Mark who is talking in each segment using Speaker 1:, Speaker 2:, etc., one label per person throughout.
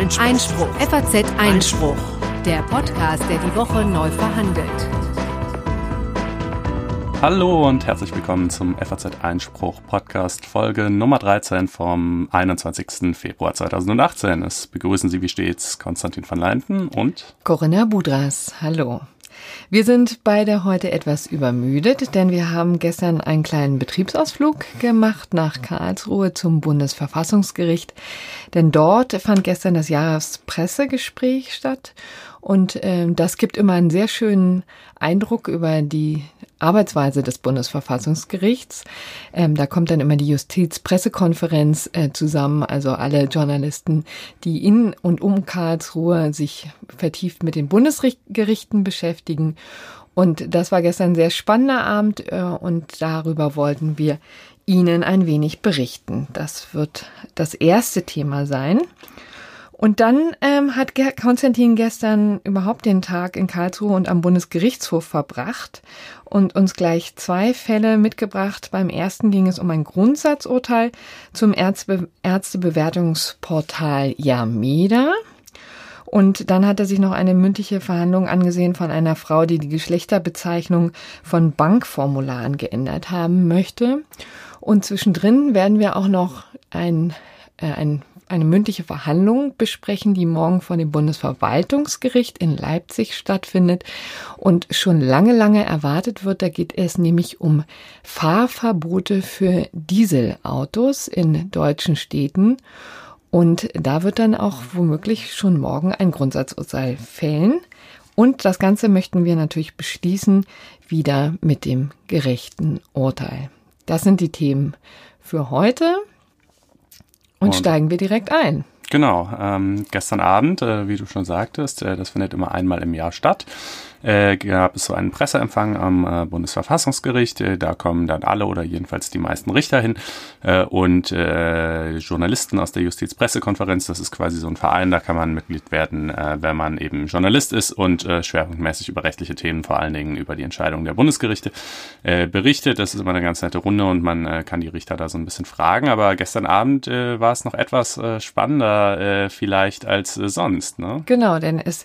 Speaker 1: Einspruch. Einspruch. FAZ Einspruch. Der Podcast, der die Woche neu verhandelt.
Speaker 2: Hallo und herzlich willkommen zum FAZ Einspruch Podcast Folge Nummer 13 vom 21. Februar 2018. Es begrüßen Sie wie stets Konstantin van Leinten und
Speaker 3: Corinna Budras. Hallo. Wir sind beide heute etwas übermüdet, denn wir haben gestern einen kleinen Betriebsausflug gemacht nach Karlsruhe zum Bundesverfassungsgericht. Denn dort fand gestern das Jahrespressegespräch statt und äh, das gibt immer einen sehr schönen Eindruck über die Arbeitsweise des Bundesverfassungsgerichts. Ähm, da kommt dann immer die Justizpressekonferenz äh, zusammen, also alle Journalisten, die in und um Karlsruhe sich vertieft mit den Bundesgerichten beschäftigen. Und das war gestern ein sehr spannender Abend äh, und darüber wollten wir Ihnen ein wenig berichten. Das wird das erste Thema sein. Und dann ähm, hat Konstantin gestern überhaupt den Tag in Karlsruhe und am Bundesgerichtshof verbracht und uns gleich zwei Fälle mitgebracht. Beim ersten ging es um ein Grundsatzurteil zum Ärzte Ärztebewertungsportal Yameda. Und dann hat er sich noch eine mündliche Verhandlung angesehen von einer Frau, die die Geschlechterbezeichnung von Bankformularen geändert haben möchte. Und zwischendrin werden wir auch noch ein, äh, ein eine mündliche Verhandlung besprechen, die morgen vor dem Bundesverwaltungsgericht in Leipzig stattfindet und schon lange, lange erwartet wird. Da geht es nämlich um Fahrverbote für Dieselautos in deutschen Städten. Und da wird dann auch womöglich schon morgen ein Grundsatzurteil fällen. Und das Ganze möchten wir natürlich beschließen, wieder mit dem gerechten Urteil. Das sind die Themen für heute. Und, und steigen wir direkt ein.
Speaker 2: Genau, ähm, gestern Abend, äh, wie du schon sagtest, äh, das findet immer einmal im Jahr statt äh, gab es so einen Presseempfang am äh, Bundesverfassungsgericht. Äh, da kommen dann alle oder jedenfalls die meisten Richter hin äh, und äh, Journalisten aus der Justizpressekonferenz. Das ist quasi so ein Verein, da kann man Mitglied werden, äh, wenn man eben Journalist ist und äh, schwerpunktmäßig über rechtliche Themen, vor allen Dingen über die Entscheidung der Bundesgerichte äh, berichtet. Das ist immer eine ganz nette Runde und man äh, kann die Richter da so ein bisschen fragen. Aber gestern Abend äh, war es noch etwas äh, spannender äh, vielleicht als äh, sonst. Ne?
Speaker 3: Genau, denn es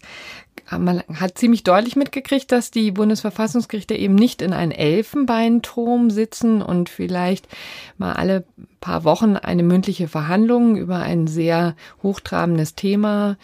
Speaker 3: man hat ziemlich deutlich mitgekriegt, dass die Bundesverfassungsgerichte eben nicht in einem Elfenbeinturm sitzen und vielleicht mal alle paar Wochen eine mündliche Verhandlung über ein sehr hochtrabendes Thema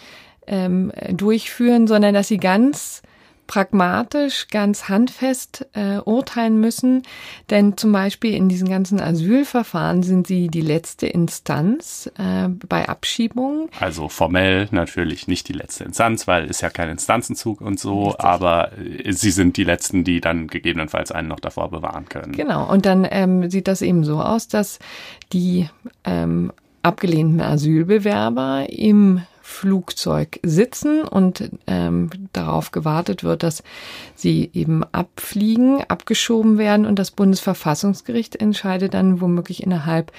Speaker 3: ähm, durchführen, sondern dass sie ganz pragmatisch, ganz handfest äh, urteilen müssen. Denn zum Beispiel in diesen ganzen Asylverfahren sind sie die letzte Instanz äh, bei Abschiebungen.
Speaker 2: Also formell natürlich nicht die letzte Instanz, weil ist ja kein Instanzenzug und so, Richtig. aber äh, sie sind die letzten, die dann gegebenenfalls einen noch davor bewahren können.
Speaker 3: Genau, und dann ähm, sieht das eben so aus, dass die ähm, abgelehnten Asylbewerber im Flugzeug sitzen und ähm, darauf gewartet wird, dass sie eben abfliegen, abgeschoben werden und das Bundesverfassungsgericht entscheidet dann womöglich innerhalb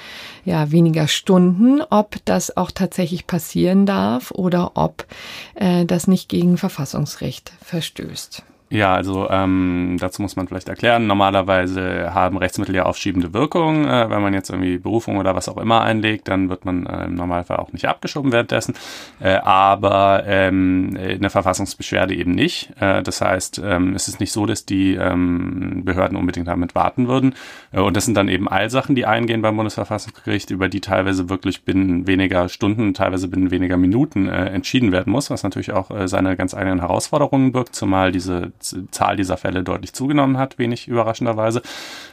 Speaker 3: ja weniger Stunden, ob das auch tatsächlich passieren darf oder ob äh, das nicht gegen Verfassungsrecht verstößt.
Speaker 2: Ja, also ähm, dazu muss man vielleicht erklären, normalerweise haben Rechtsmittel ja aufschiebende Wirkung. Äh, wenn man jetzt irgendwie Berufung oder was auch immer einlegt, dann wird man äh, im Normalfall auch nicht abgeschoben währenddessen. Äh, aber ähm, in der Verfassungsbeschwerde eben nicht. Äh, das heißt, ähm, es ist nicht so, dass die ähm, Behörden unbedingt damit warten würden. Äh, und das sind dann eben Eilsachen, die eingehen beim Bundesverfassungsgericht, über die teilweise wirklich binnen weniger Stunden, teilweise binnen weniger Minuten äh, entschieden werden muss, was natürlich auch äh, seine ganz eigenen Herausforderungen birgt, zumal diese Zahl dieser Fälle deutlich zugenommen hat, wenig überraschenderweise.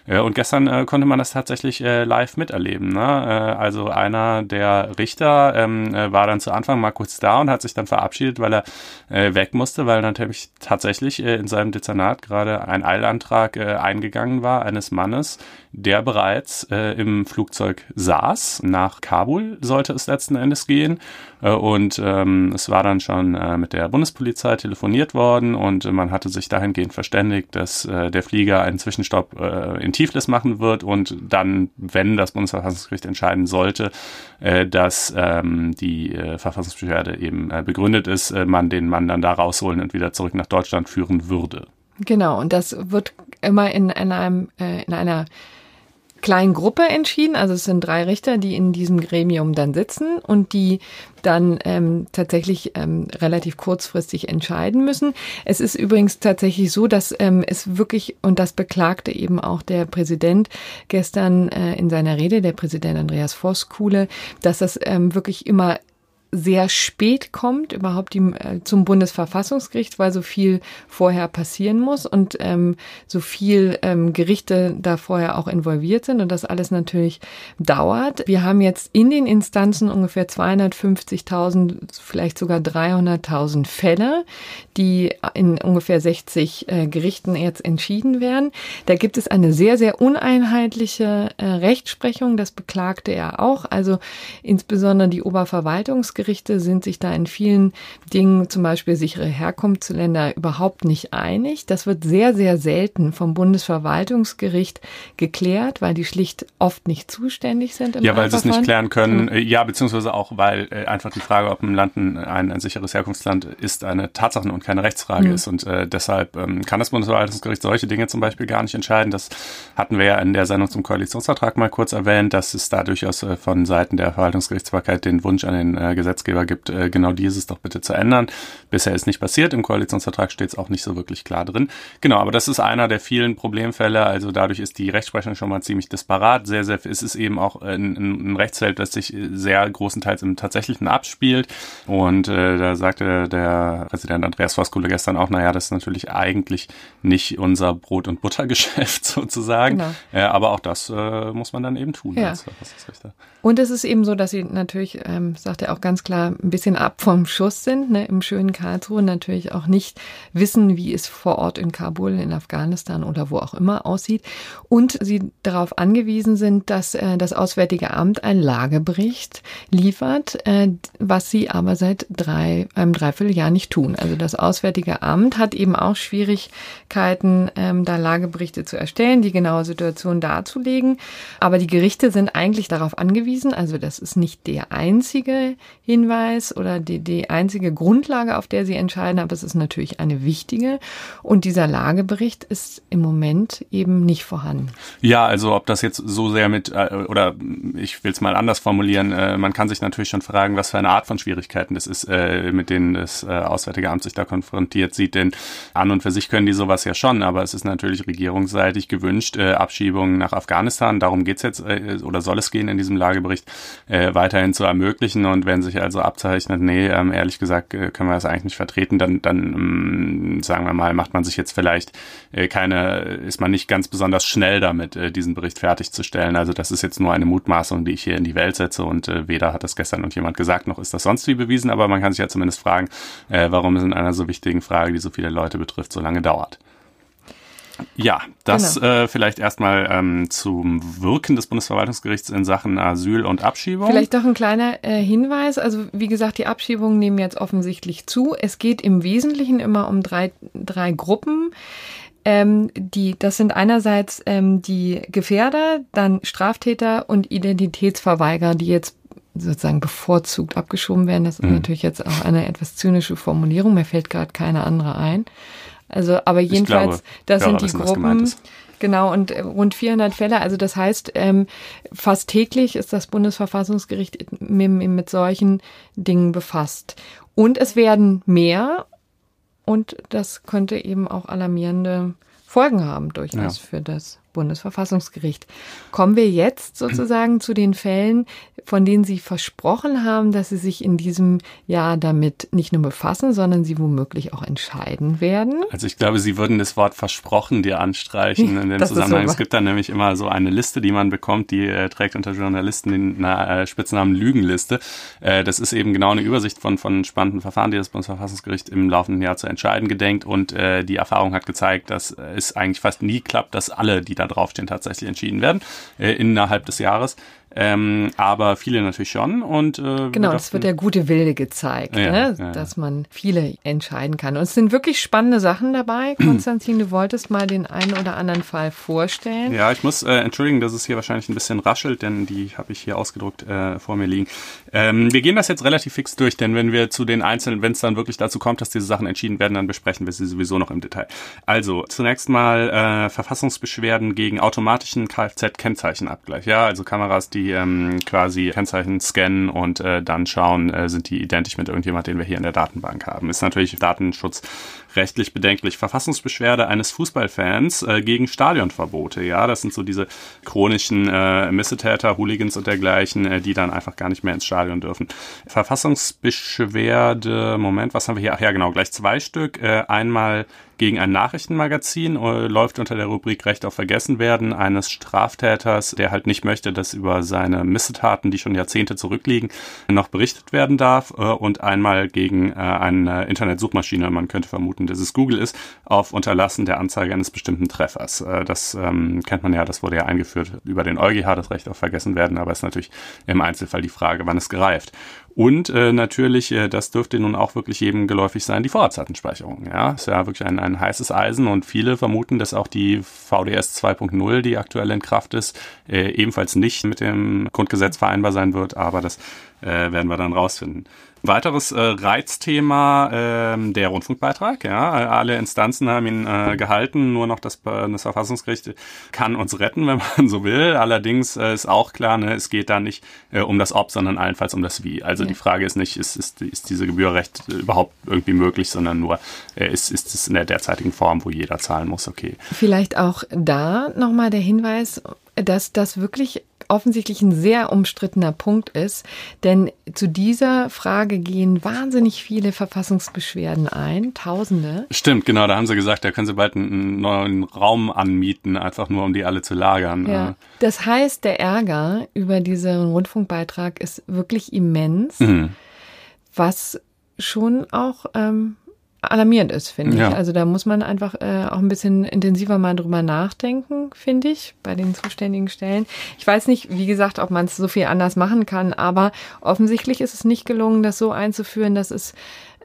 Speaker 2: Äh, und gestern äh, konnte man das tatsächlich äh, live miterleben. Ne? also einer der Richter ähm, war dann zu Anfang mal kurz da und hat sich dann verabschiedet, weil er weg musste, weil natürlich tatsächlich in seinem Dezernat gerade ein Eilantrag eingegangen war eines Mannes, der bereits im Flugzeug saß. Nach Kabul sollte es letzten Endes gehen. und ähm, es war dann schon mit der Bundespolizei telefoniert worden und man hatte sich dahingehend verständigt, dass der Flieger einen Zwischenstopp in Tiflis machen wird und dann, wenn das Bundesverfassungsgericht entscheiden sollte, äh, dass ähm, die äh, Verfassungsbeschwerde eben äh, begründet ist, äh, man den Mann dann da rausholen und wieder zurück nach Deutschland führen würde.
Speaker 3: Genau, und das wird immer in, in einem, äh, in einer kleinen Gruppe entschieden. Also es sind drei Richter, die in diesem Gremium dann sitzen und die dann ähm, tatsächlich ähm, relativ kurzfristig entscheiden müssen. Es ist übrigens tatsächlich so, dass ähm, es wirklich, und das beklagte eben auch der Präsident gestern äh, in seiner Rede, der Präsident Andreas Voskuhle, dass das ähm, wirklich immer sehr spät kommt, überhaupt die, äh, zum Bundesverfassungsgericht, weil so viel vorher passieren muss und ähm, so viel ähm, Gerichte da vorher auch involviert sind und das alles natürlich dauert. Wir haben jetzt in den Instanzen ungefähr 250.000, vielleicht sogar 300.000 Fälle, die in ungefähr 60 äh, Gerichten jetzt entschieden werden. Da gibt es eine sehr, sehr uneinheitliche äh, Rechtsprechung, das beklagte er auch. Also insbesondere die Oberverwaltungsgerichte Bundesgerichte sind sich da in vielen Dingen, zum Beispiel sichere Herkunftsländer, überhaupt nicht einig. Das wird sehr, sehr selten vom Bundesverwaltungsgericht geklärt, weil die schlicht oft nicht zuständig sind.
Speaker 2: ja, weil sie es nicht klären können. Mhm. Ja, beziehungsweise auch, weil äh, einfach die Frage, ob ein Land ein, ein, sicheres Herkunftsland ist, eine Tatsachen- und keine Rechtsfrage mhm. ist. Und äh, deshalb ähm, kann das Bundesverwaltungsgericht solche Dinge zum Beispiel gar nicht entscheiden. Das hatten wir ja in der Sendung zum Koalitionsvertrag mal kurz erwähnt, dass es da durchaus äh, von Seiten der Verwaltungsgerichtsbarkeit den Wunsch an den äh, Gesetzgeber gibt, äh, genau dieses doch bitte zu ändern. Bisher ist nicht passiert, im Koalitionsvertrag steht es auch nicht so wirklich klar drin. Genau, aber das ist einer der vielen Problemfälle, also dadurch ist die Rechtsprechung schon mal ziemlich disparat. Sehr, sehr, ist es eben auch ein, ein Rechtsfeld, das sich sehr großenteils im Tatsächlichen abspielt. Und äh, da sagte der Präsident Andreas Voskuhle gestern auch, naja, das ist natürlich eigentlich nicht unser Brot- und Buttergeschäft sozusagen. Genau. Äh, aber auch das äh, muss man dann eben tun
Speaker 3: ja. als. Und es ist eben so, dass sie natürlich, ähm, sagt er auch ganz klar, ein bisschen ab vom Schuss sind, ne, im schönen Karlsruhe natürlich auch nicht wissen, wie es vor Ort in Kabul, in Afghanistan oder wo auch immer aussieht. Und sie darauf angewiesen sind, dass äh, das Auswärtige Amt ein Lagebericht liefert, äh, was sie aber seit drei, einem Dreivierteljahr nicht tun. Also das Auswärtige Amt hat eben auch Schwierigkeiten, ähm, da Lageberichte zu erstellen, die genaue Situation darzulegen. Aber die Gerichte sind eigentlich darauf angewiesen. Also das ist nicht der einzige Hinweis oder die, die einzige Grundlage, auf der Sie entscheiden, aber es ist natürlich eine wichtige. Und dieser Lagebericht ist im Moment eben nicht vorhanden.
Speaker 2: Ja, also ob das jetzt so sehr mit, äh, oder ich will es mal anders formulieren, äh, man kann sich natürlich schon fragen, was für eine Art von Schwierigkeiten das ist, äh, mit denen das Auswärtige Amt sich da konfrontiert sieht. Denn an und für sich können die sowas ja schon, aber es ist natürlich regierungsseitig gewünscht, Abschiebungen nach Afghanistan, darum geht's jetzt oder soll es gehen in diesem Lagebericht weiterhin zu ermöglichen. Und wenn sich also abzeichnet, nee, ähm, ehrlich gesagt äh, können wir das eigentlich nicht vertreten, dann, dann ähm, sagen wir mal, macht man sich jetzt vielleicht äh, keine, ist man nicht ganz besonders schnell damit, äh, diesen Bericht fertigzustellen. Also das ist jetzt nur eine Mutmaßung, die ich hier in die Welt setze und äh, weder hat das gestern und jemand gesagt, noch ist das sonst wie bewiesen, aber man kann sich ja zumindest fragen, äh, warum es in einer so wichtigen Frage, die so viele Leute betrifft, so lange dauert. Ja, das genau. äh, vielleicht erstmal ähm, zum Wirken des Bundesverwaltungsgerichts in Sachen Asyl und Abschiebung.
Speaker 3: Vielleicht doch ein kleiner äh, Hinweis. Also wie gesagt, die Abschiebungen nehmen jetzt offensichtlich zu. Es geht im Wesentlichen immer um drei, drei Gruppen. Ähm, die, das sind einerseits ähm, die Gefährder, dann Straftäter und Identitätsverweigerer, die jetzt sozusagen bevorzugt abgeschoben werden. Das ist mhm. natürlich jetzt auch eine etwas zynische Formulierung. Mir fällt gerade keine andere ein. Also, aber jedenfalls, glaube, das sind die Gruppen. Genau, und äh, rund 400 Fälle. Also das heißt, ähm, fast täglich ist das Bundesverfassungsgericht mit, mit solchen Dingen befasst. Und es werden mehr. Und das könnte eben auch alarmierende Folgen haben, durchaus ja. für das Bundesverfassungsgericht. Kommen wir jetzt sozusagen zu den Fällen, von denen Sie versprochen haben, dass Sie sich in diesem Jahr damit nicht nur befassen, sondern Sie womöglich auch entscheiden werden.
Speaker 2: Also ich glaube, Sie würden das Wort versprochen dir anstreichen in dem Zusammenhang. Es gibt dann nämlich immer so eine Liste, die man bekommt, die äh, trägt unter Journalisten den äh, Spitznamen Lügenliste. Äh, das ist eben genau eine Übersicht von, von spannenden Verfahren, die das Bundesverfassungsgericht im laufenden Jahr zu entscheiden gedenkt. Und äh, die Erfahrung hat gezeigt, dass es eigentlich fast nie klappt, dass alle, die da draufstehen, tatsächlich entschieden werden äh, innerhalb des Jahres. Ähm, aber viele natürlich schon. Und
Speaker 3: äh, genau, es wird der gute Wilde gezeigt, ja, ne? ja, dass man viele entscheiden kann. Und es sind wirklich spannende Sachen dabei. Konstantin, du wolltest mal den einen oder anderen Fall vorstellen.
Speaker 2: Ja, ich muss äh, entschuldigen, dass es hier wahrscheinlich ein bisschen raschelt, denn die habe ich hier ausgedruckt äh, vor mir liegen. Ähm, wir gehen das jetzt relativ fix durch, denn wenn wir zu den einzelnen, wenn es dann wirklich dazu kommt, dass diese Sachen entschieden werden, dann besprechen wir sie sowieso noch im Detail. Also zunächst mal äh, Verfassungsbeschwerden gegen automatischen Kfz-Kennzeichenabgleich. Ja, also Kameras, die ähm, quasi Kennzeichen scannen und äh, dann schauen, äh, sind die identisch mit irgendjemand, den wir hier in der Datenbank haben. Ist natürlich Datenschutz rechtlich bedenklich. Verfassungsbeschwerde eines Fußballfans äh, gegen Stadionverbote. Ja, das sind so diese chronischen äh, Missetäter, Hooligans und dergleichen, äh, die dann einfach gar nicht mehr ins Stadion dürfen. Verfassungsbeschwerde, Moment, was haben wir hier? Ach ja, genau, gleich zwei Stück. Äh, einmal gegen ein Nachrichtenmagazin, äh, läuft unter der Rubrik Recht auf Vergessenwerden eines Straftäters, der halt nicht möchte, dass über seine Missetaten, die schon Jahrzehnte zurückliegen, noch berichtet werden darf äh, und einmal gegen äh, eine Internetsuchmaschine, man könnte vermuten, dass es Google ist, auf Unterlassen der Anzeige eines bestimmten Treffers. Das ähm, kennt man ja, das wurde ja eingeführt über den EuGH, das Recht auf Vergessenwerden, aber ist natürlich im Einzelfall die Frage, wann es gereift. Und äh, natürlich, äh, das dürfte nun auch wirklich jedem geläufig sein, die Vorratsdatenspeicherung. Ja, ist ja wirklich ein, ein heißes Eisen und viele vermuten, dass auch die VDS 2.0, die aktuell in Kraft ist, äh, ebenfalls nicht mit dem Grundgesetz vereinbar sein wird, aber das äh, werden wir dann rausfinden. Weiteres äh, Reizthema, äh, der Rundfunkbeitrag. Ja, alle Instanzen haben ihn äh, gehalten. Nur noch das, das Verfassungsgericht kann uns retten, wenn man so will. Allerdings äh, ist auch klar, ne, es geht da nicht äh, um das Ob, sondern allenfalls um das Wie. Also ja. die Frage ist nicht, ist, ist, ist diese Gebührrecht überhaupt irgendwie möglich, sondern nur, äh, ist, ist es in der derzeitigen Form, wo jeder zahlen muss, okay.
Speaker 3: Vielleicht auch da nochmal der Hinweis, dass das wirklich offensichtlich ein sehr umstrittener Punkt ist, denn zu dieser Frage gehen wahnsinnig viele Verfassungsbeschwerden ein, Tausende.
Speaker 2: Stimmt, genau, da haben sie gesagt, da können sie bald einen neuen Raum anmieten, einfach nur um die alle zu lagern.
Speaker 3: Ja. Das heißt, der Ärger über diesen Rundfunkbeitrag ist wirklich immens, mhm. was schon auch ähm, alarmierend ist, finde ja. ich. Also da muss man einfach äh, auch ein bisschen intensiver mal drüber nachdenken, finde ich, bei den zuständigen Stellen. Ich weiß nicht, wie gesagt, ob man es so viel anders machen kann, aber offensichtlich ist es nicht gelungen, das so einzuführen, dass es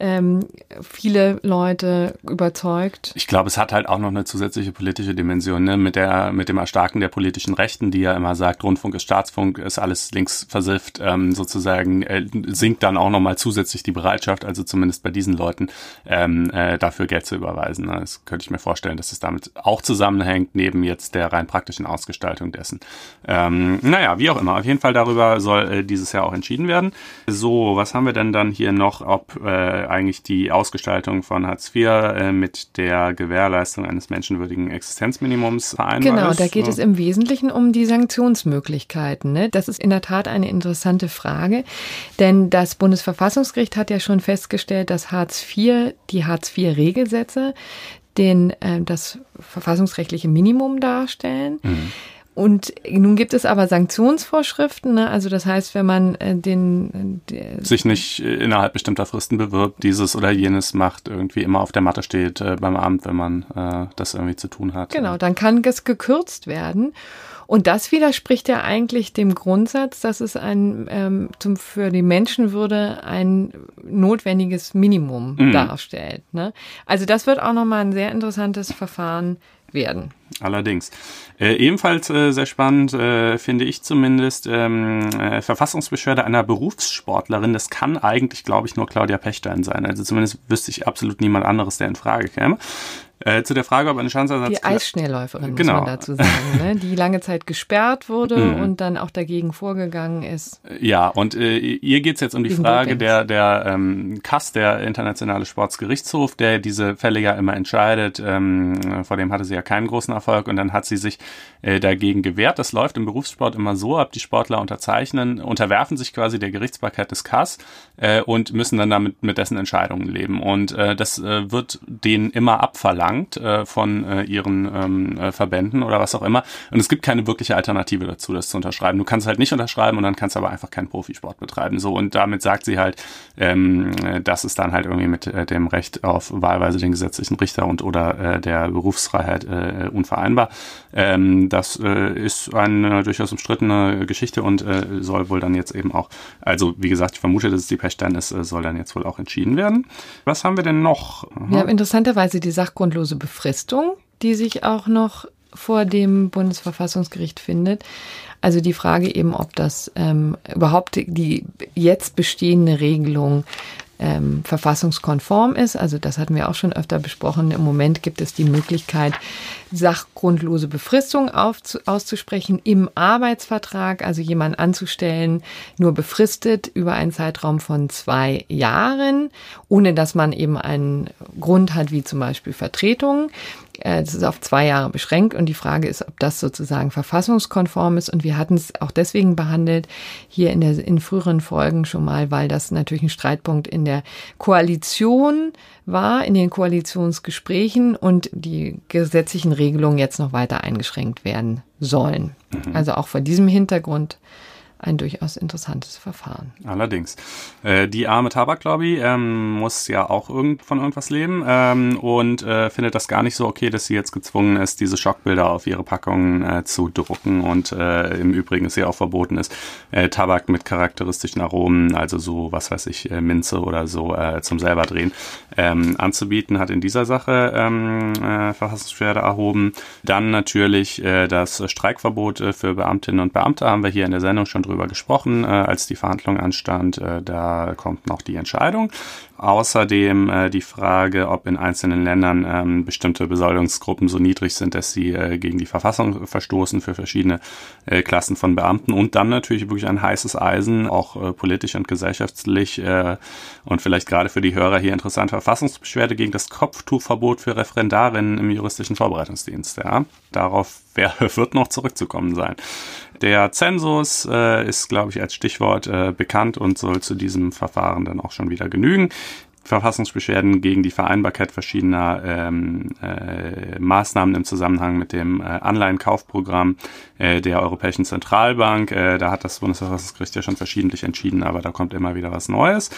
Speaker 3: ähm, viele Leute überzeugt.
Speaker 2: Ich glaube, es hat halt auch noch eine zusätzliche politische Dimension, ne? mit der, mit dem Erstarken der politischen Rechten, die ja immer sagt, Rundfunk ist Staatsfunk, ist alles links versifft, ähm, sozusagen, äh, sinkt dann auch nochmal zusätzlich die Bereitschaft, also zumindest bei diesen Leuten, ähm, äh, dafür Geld zu überweisen. Ne? Das könnte ich mir vorstellen, dass es damit auch zusammenhängt, neben jetzt der rein praktischen Ausgestaltung dessen. Ähm, naja, wie auch immer. Auf jeden Fall darüber soll äh, dieses Jahr auch entschieden werden. So, was haben wir denn dann hier noch, ob äh, eigentlich die Ausgestaltung von Hartz IV äh, mit der Gewährleistung eines menschenwürdigen Existenzminimums vereinbar
Speaker 3: genau, ist. Genau, da geht es im Wesentlichen um die Sanktionsmöglichkeiten. Ne? Das ist in der Tat eine interessante Frage, denn das Bundesverfassungsgericht hat ja schon festgestellt, dass Hartz IV, die Hartz IV-Regelsätze, den äh, das verfassungsrechtliche Minimum darstellen. Mhm. Und nun gibt es aber Sanktionsvorschriften, ne? also das heißt, wenn man äh, den
Speaker 2: äh, sich nicht innerhalb bestimmter Fristen bewirbt, dieses oder jenes macht, irgendwie immer auf der Matte steht äh, beim Amt, wenn man äh, das irgendwie zu tun hat.
Speaker 3: Genau, dann kann es gekürzt werden. Und das widerspricht ja eigentlich dem Grundsatz, dass es ein ähm, zum, für die Menschenwürde ein notwendiges Minimum mhm. darstellt. Ne? Also das wird auch nochmal ein sehr interessantes Verfahren werden.
Speaker 2: Allerdings. Äh, ebenfalls äh, sehr spannend, äh, finde ich zumindest, ähm, äh, Verfassungsbeschwerde einer Berufssportlerin. Das kann eigentlich, glaube ich, nur Claudia Pechstein sein. Also zumindest wüsste ich absolut niemand anderes, der in Frage käme. Äh, zu der Frage, ob eine Chancersatz...
Speaker 3: Die Eisschnellläuferin, genau. muss man dazu sagen, ne? die lange Zeit gesperrt wurde mhm. und dann auch dagegen vorgegangen ist.
Speaker 2: Ja, und äh, ihr geht's jetzt um die Frage der, der ähm, KAS, der Internationale Sportsgerichtshof, der diese Fälle ja immer entscheidet. Ähm, vor dem hatte sie ja keinen großen Erfolg und dann hat sie sich äh, dagegen gewehrt. Das läuft im Berufssport immer so ab, die Sportler unterzeichnen, unterwerfen sich quasi der Gerichtsbarkeit des KAS äh, und müssen dann damit mit dessen Entscheidungen leben. Und äh, das äh, wird denen immer abverlangt verlangt äh, von äh, ihren ähm, äh, Verbänden oder was auch immer. Und es gibt keine wirkliche Alternative dazu, das zu unterschreiben. Du kannst halt nicht unterschreiben und dann kannst du aber einfach keinen Profisport betreiben. So und damit sagt sie halt, ähm, dass es dann halt irgendwie mit äh, dem Recht auf wahlweise den gesetzlichen Richter und oder äh, der Berufsfreiheit äh, unvereinbar. Ähm, das äh, ist eine durchaus umstrittene Geschichte und äh, soll wohl dann jetzt eben auch, also wie gesagt, ich vermute, dass es die Pechstein ist, äh, soll dann jetzt wohl auch entschieden werden. Was haben wir denn noch?
Speaker 3: Aha. Wir haben interessanterweise die sachgrundlose Befristung, die sich auch noch vor dem Bundesverfassungsgericht findet. Also die Frage eben, ob das ähm, überhaupt die jetzt bestehende Regelung ähm, verfassungskonform ist. Also das hatten wir auch schon öfter besprochen. Im Moment gibt es die Möglichkeit, sachgrundlose Befristung aufzu auszusprechen im Arbeitsvertrag, also jemanden anzustellen, nur befristet über einen Zeitraum von zwei Jahren, ohne dass man eben einen Grund hat, wie zum Beispiel Vertretung. Äh, das ist auf zwei Jahre beschränkt und die Frage ist, ob das sozusagen verfassungskonform ist. Und wir hatten es auch deswegen behandelt, hier in, der, in früheren Folgen schon mal, weil das natürlich ein Streitpunkt in der Koalition war, in den Koalitionsgesprächen und die gesetzlichen Regelungen jetzt noch weiter eingeschränkt werden sollen. Mhm. Also auch vor diesem Hintergrund ein durchaus interessantes Verfahren.
Speaker 2: Allerdings. Äh, die arme Tabaklobby ähm, muss ja auch irgend, von irgendwas leben ähm, und äh, findet das gar nicht so okay, dass sie jetzt gezwungen ist, diese Schockbilder auf ihre Packungen äh, zu drucken und äh, im Übrigen ist ja auch verboten ist, äh, Tabak mit charakteristischen Aromen, also so, was weiß ich, äh, Minze oder so zum selber drehen, ähm, anzubieten, hat in dieser Sache ähm, äh, Verfassungsbeschwerde erhoben. Dann natürlich das Streikverbot für Beamtinnen und Beamte haben wir hier in der Sendung schon drüber gesprochen, äh, als die Verhandlung anstand. Äh, da kommt noch die Entscheidung. Außerdem äh, die Frage, ob in einzelnen Ländern ähm, bestimmte Besoldungsgruppen so niedrig sind, dass sie äh, gegen die Verfassung verstoßen für verschiedene äh, Klassen von Beamten. Und dann natürlich wirklich ein heißes Eisen, auch äh, politisch und gesellschaftlich äh, und vielleicht gerade für die Hörer hier interessant, Verfassungsbeschwerde gegen das Kopftuchverbot für Referendarinnen im juristischen Vorbereitungsdienst. Ja? Darauf wer, wird noch zurückzukommen sein. Der Zensus äh, ist, glaube ich, als Stichwort äh, bekannt und soll zu diesem Verfahren dann auch schon wieder genügen. Verfassungsbeschwerden gegen die Vereinbarkeit verschiedener ähm, äh, Maßnahmen im Zusammenhang mit dem äh, Anleihenkaufprogramm äh, der Europäischen Zentralbank. Äh, da hat das Bundesverfassungsgericht ja schon verschiedentlich entschieden, aber da kommt immer wieder was Neues.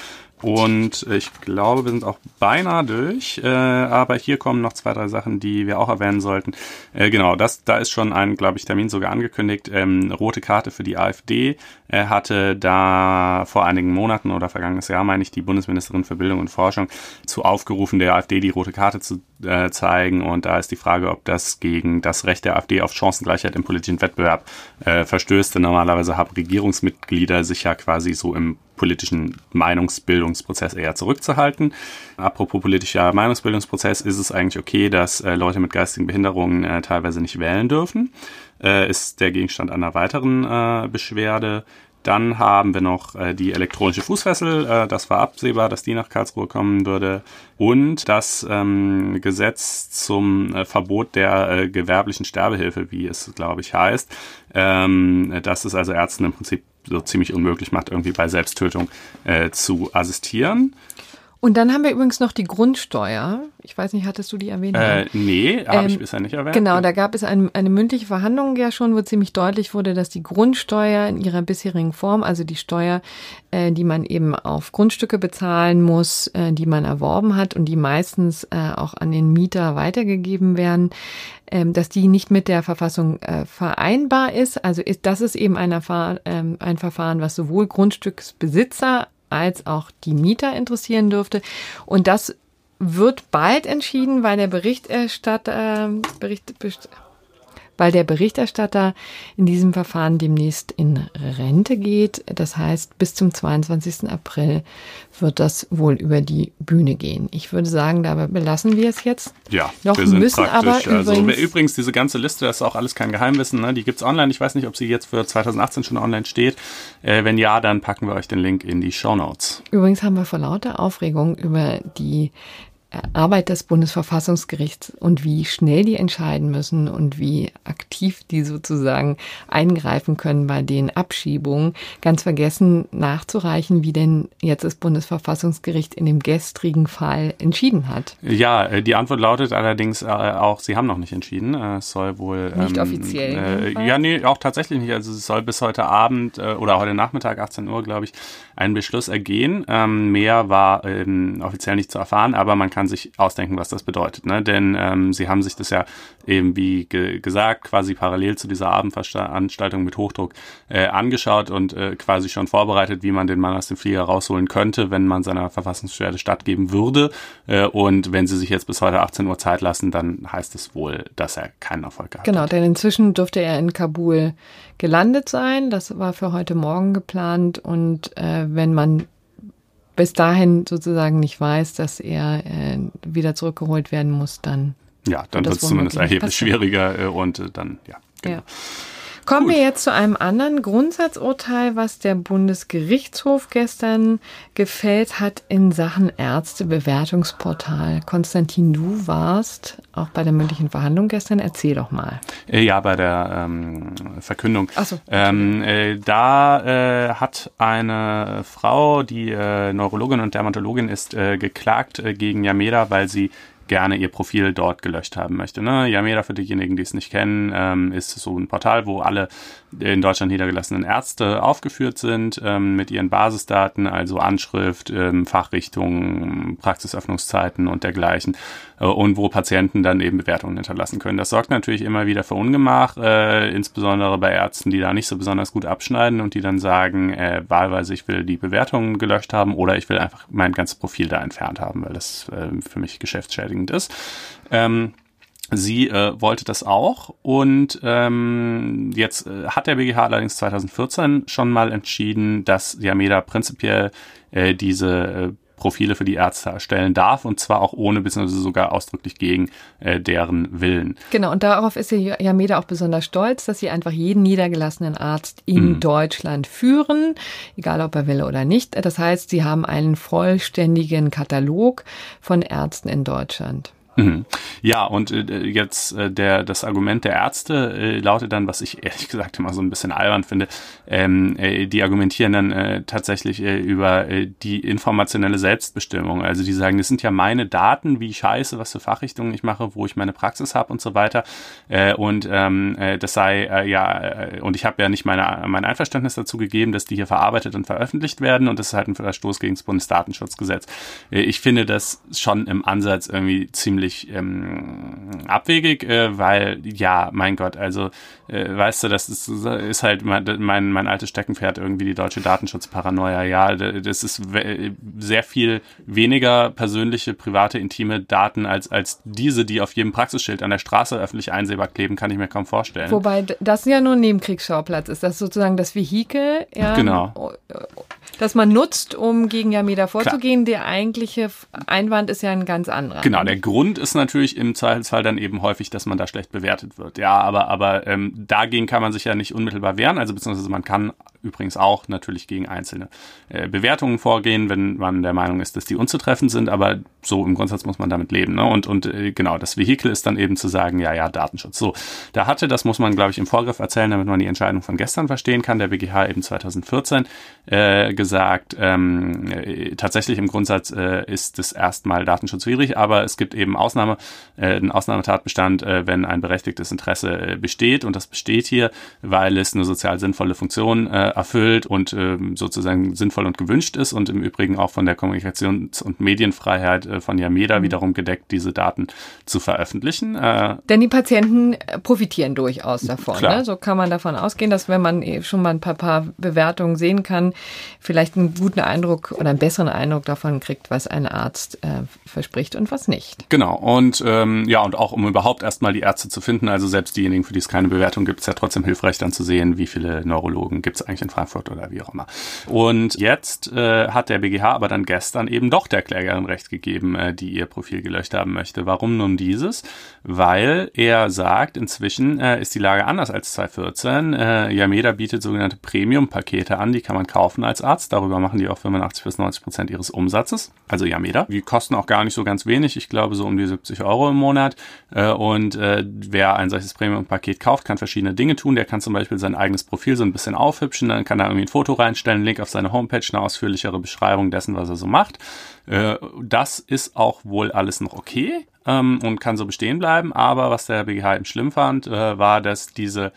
Speaker 2: Und ich glaube, wir sind auch beinahe durch, äh, aber hier kommen noch zwei, drei Sachen, die wir auch erwähnen sollten. Äh, genau, das, da ist schon ein, glaube ich, Termin sogar angekündigt. Ähm, rote Karte für die AfD äh, hatte da vor einigen Monaten oder vergangenes Jahr, meine ich, die Bundesministerin für Bildung und Forschung zu aufgerufen, der AfD die rote Karte zu äh, zeigen. Und da ist die Frage, ob das gegen das Recht der AfD auf Chancengleichheit im politischen Wettbewerb äh, verstößt. Denn normalerweise haben Regierungsmitglieder sich ja quasi so im politischen Meinungsbildungsprozess eher zurückzuhalten. Apropos politischer Meinungsbildungsprozess ist es eigentlich okay, dass äh, Leute mit geistigen Behinderungen äh, teilweise nicht wählen dürfen. Äh, ist der Gegenstand einer weiteren äh, Beschwerde. Dann haben wir noch äh, die elektronische Fußfessel. Äh, das war absehbar, dass die nach Karlsruhe kommen würde. Und das ähm, Gesetz zum äh, Verbot der äh, gewerblichen Sterbehilfe, wie es, glaube ich, heißt. Ähm, das ist also Ärzten im Prinzip so ziemlich unmöglich macht, irgendwie bei Selbsttötung äh, zu assistieren.
Speaker 3: Und dann haben wir übrigens noch die Grundsteuer. Ich weiß nicht, hattest du die erwähnt?
Speaker 2: Äh, nee, habe ähm, ich bisher nicht erwähnt.
Speaker 3: Genau, da gab es ein, eine mündliche Verhandlung ja schon, wo ziemlich deutlich wurde, dass die Grundsteuer in ihrer bisherigen Form, also die Steuer, äh, die man eben auf Grundstücke bezahlen muss, äh, die man erworben hat und die meistens äh, auch an den Mieter weitergegeben werden, ähm, dass die nicht mit der Verfassung äh, vereinbar ist. Also ist, das ist eben ein, Erfahr ähm, ein Verfahren, was sowohl Grundstücksbesitzer als auch die Mieter interessieren dürfte. Und das wird bald entschieden, weil der Berichterstatter, Bericht, weil der Berichterstatter in diesem Verfahren demnächst in Rente geht. Das heißt, bis zum 22. April wird das wohl über die Bühne gehen. Ich würde sagen, dabei belassen wir es jetzt.
Speaker 2: Ja, noch wir sind müssen praktisch. aber also, übrigens, übrigens, diese ganze Liste, das ist auch alles kein Geheimwissen, ne? die gibt's online. Ich weiß nicht, ob sie jetzt für 2018 schon online steht. Äh, wenn ja, dann packen wir euch den Link in die Show Notes.
Speaker 3: Übrigens haben wir vor lauter Aufregung über die Arbeit des Bundesverfassungsgerichts und wie schnell die entscheiden müssen und wie aktiv die sozusagen eingreifen können bei den Abschiebungen, ganz vergessen nachzureichen, wie denn jetzt das Bundesverfassungsgericht in dem gestrigen Fall entschieden hat.
Speaker 2: Ja, äh, die Antwort lautet allerdings äh, auch, sie haben noch nicht entschieden. Äh, es soll wohl.
Speaker 3: Nicht ähm, offiziell.
Speaker 2: Äh, ja, nee, auch tatsächlich nicht. Also es soll bis heute Abend oder heute Nachmittag, 18 Uhr, glaube ich, ein Beschluss ergehen. Ähm, mehr war ähm, offiziell nicht zu erfahren, aber man kann sich ausdenken, was das bedeutet. Ne? Denn ähm, sie haben sich das ja eben, wie ge gesagt, quasi parallel zu dieser Abendveranstaltung mit Hochdruck äh, angeschaut und äh, quasi schon vorbereitet, wie man den Mann aus dem Flieger rausholen könnte, wenn man seiner Verfassungsbeschwerde stattgeben würde. Äh, und wenn sie sich jetzt bis heute 18 Uhr Zeit lassen, dann heißt es wohl, dass er keinen Erfolg gehabt
Speaker 3: genau,
Speaker 2: hat.
Speaker 3: Genau, denn inzwischen dürfte er in Kabul gelandet sein. Das war für heute Morgen geplant. Und äh, wenn man bis dahin sozusagen nicht weiß, dass er äh, wieder zurückgeholt werden muss, dann.
Speaker 2: Ja, dann wird es zumindest erheblich schwieriger äh, und äh, dann, ja.
Speaker 3: Genau. Ja. Kommen Gut. wir jetzt zu einem anderen Grundsatzurteil, was der Bundesgerichtshof gestern gefällt hat in Sachen Ärztebewertungsportal. Konstantin, du warst auch bei der mündlichen Verhandlung gestern. Erzähl doch mal.
Speaker 2: Äh, ja, bei der ähm, Verkündung. Ach so. Ähm, äh, da äh, hat eine Frau, die äh, Neurologin und Dermatologin ist, äh, geklagt äh, gegen Yameda, weil sie gerne ihr Profil dort gelöscht haben möchte. Ne? Yameda, für diejenigen, die es nicht kennen, ähm, ist so ein Portal, wo alle in Deutschland niedergelassenen Ärzte aufgeführt sind ähm, mit ihren Basisdaten, also Anschrift, ähm, Fachrichtungen, Praxisöffnungszeiten und dergleichen äh, und wo Patienten dann eben Bewertungen hinterlassen können. Das sorgt natürlich immer wieder für Ungemach, äh, insbesondere bei Ärzten, die da nicht so besonders gut abschneiden und die dann sagen, äh, wahlweise ich will die Bewertungen gelöscht haben oder ich will einfach mein ganzes Profil da entfernt haben, weil das äh, für mich geschäftsschädigend ist. Ähm, Sie äh, wollte das auch und ähm, jetzt äh, hat der BGH allerdings 2014 schon mal entschieden, dass Yameda prinzipiell äh, diese äh, Profile für die Ärzte erstellen darf und zwar auch ohne beziehungsweise sogar ausdrücklich gegen äh, deren Willen.
Speaker 3: Genau, und darauf ist Yameda auch besonders stolz, dass sie einfach jeden niedergelassenen Arzt in mhm. Deutschland führen, egal ob er will oder nicht. Das heißt, sie haben einen vollständigen Katalog von Ärzten in Deutschland.
Speaker 2: Mhm. Ja, und äh, jetzt äh, der das Argument der Ärzte äh, lautet dann, was ich ehrlich gesagt immer so ein bisschen albern finde, ähm, äh, die argumentieren dann äh, tatsächlich äh, über äh, die informationelle Selbstbestimmung. Also die sagen, das sind ja meine Daten, wie scheiße, was für Fachrichtungen ich mache, wo ich meine Praxis habe und so weiter. Äh, und ähm, äh, das sei äh, ja, äh, und ich habe ja nicht meine, mein Einverständnis dazu gegeben, dass die hier verarbeitet und veröffentlicht werden und das ist halt ein Verstoß gegen das Bundesdatenschutzgesetz. Äh, ich finde das schon im Ansatz irgendwie ziemlich ziemlich ähm, abwegig, äh, weil ja, mein Gott, also äh, weißt du, das ist, ist halt mein, mein, mein altes Steckenpferd irgendwie die deutsche Datenschutzparanoia. Ja, das ist sehr viel weniger persönliche, private, intime Daten als, als diese, die auf jedem Praxisschild an der Straße öffentlich einsehbar kleben, kann ich mir kaum vorstellen.
Speaker 3: Wobei das ja nur ein Nebenkriegsschauplatz ist. Das ist sozusagen das Vehikel, ja,
Speaker 2: genau.
Speaker 3: Das man nutzt, um gegen Yameda vorzugehen. Klar. Der eigentliche Einwand ist ja ein ganz anderer.
Speaker 2: Genau, der Grund Grund ist natürlich im Zweifelsfall dann eben häufig, dass man da schlecht bewertet wird. Ja, aber, aber ähm, dagegen kann man sich ja nicht unmittelbar wehren, also beziehungsweise man kann übrigens auch natürlich gegen einzelne äh, Bewertungen vorgehen, wenn man der Meinung ist, dass die unzutreffend sind, aber so im Grundsatz muss man damit leben. Ne? Und, und äh, genau, das Vehikel ist dann eben zu sagen, ja, ja, Datenschutz. So, da hatte, das muss man, glaube ich, im Vorgriff erzählen, damit man die Entscheidung von gestern verstehen kann, der BGH eben 2014 äh, gesagt, ähm, äh, tatsächlich im Grundsatz äh, ist es erstmal datenschutzwidrig, aber es gibt eben Ausnahme, äh, einen Ausnahmetatbestand, wenn ein berechtigtes Interesse besteht und das besteht hier, weil es eine sozial sinnvolle Funktion äh, erfüllt und äh, sozusagen sinnvoll und gewünscht ist und im Übrigen auch von der Kommunikations- und Medienfreiheit äh, von Yameda mhm. wiederum gedeckt, diese Daten zu veröffentlichen.
Speaker 3: Äh, Denn die Patienten äh, profitieren durchaus davon. Ne? So kann man davon ausgehen, dass wenn man schon mal ein paar, paar Bewertungen sehen kann, vielleicht einen guten Eindruck oder einen besseren Eindruck davon kriegt, was ein Arzt äh, verspricht und was nicht.
Speaker 2: Genau. Und ähm, ja, und auch um überhaupt erstmal die Ärzte zu finden, also selbst diejenigen, für die es keine Bewertung gibt, ist ja trotzdem hilfreich dann zu sehen, wie viele Neurologen gibt es eigentlich in Frankfurt oder wie auch immer. Und jetzt äh, hat der BGH aber dann gestern eben doch der Klägerin Recht gegeben, äh, die ihr Profil gelöscht haben möchte. Warum nun dieses? Weil er sagt, inzwischen äh, ist die Lage anders als 2014. Äh, Yameda bietet sogenannte Premium-Pakete an, die kann man kaufen als Arzt. Darüber machen die auch 85 bis 90 Prozent ihres Umsatzes. Also Yameda. Die kosten auch gar nicht so ganz wenig. Ich glaube so um die 70 Euro im Monat. Äh, und äh, wer ein solches Premium-Paket kauft, kann verschiedene Dinge tun. Der kann zum Beispiel sein eigenes Profil so ein bisschen aufhübschen. Dann kann er irgendwie ein Foto reinstellen, Link auf seine Homepage, eine ausführlichere Beschreibung dessen, was er so macht. Äh, das ist auch wohl alles noch okay ähm, und kann so bestehen bleiben. Aber was der BGH eben schlimm fand, äh, war, dass diese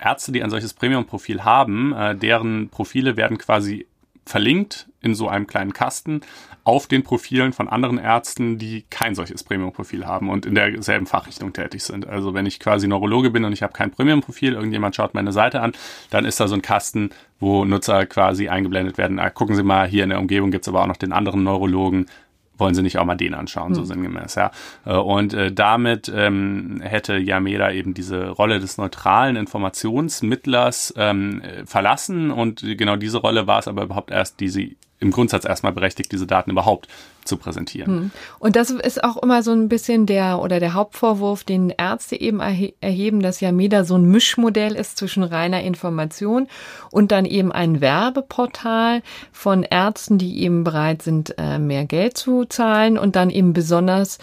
Speaker 2: Ärzte, die ein solches Premium-Profil haben, äh, deren Profile werden quasi verlinkt in so einem kleinen Kasten auf den Profilen von anderen Ärzten, die kein solches Premium-Profil haben und in derselben Fachrichtung tätig sind. Also wenn ich quasi Neurologe bin und ich habe kein Premium-Profil, irgendjemand schaut meine Seite an, dann ist da so ein Kasten, wo Nutzer quasi eingeblendet werden. Ah, gucken Sie mal, hier in der Umgebung gibt es aber auch noch den anderen Neurologen, wollen sie nicht auch mal den anschauen, so hm. sinngemäß, ja. Äh, und äh, damit ähm, hätte Yameda eben diese Rolle des neutralen Informationsmittlers ähm, verlassen und genau diese Rolle war es aber überhaupt erst, die sie im Grundsatz erstmal berechtigt, diese Daten überhaupt zu präsentieren. Hm.
Speaker 3: Und das ist auch immer so ein bisschen der oder der Hauptvorwurf, den Ärzte eben erhe erheben, dass Yameda so ein Mischmodell ist zwischen reiner Information und dann eben ein Werbeportal von Ärzten, die eben bereit sind, äh, mehr Geld zu zahlen und dann eben besonders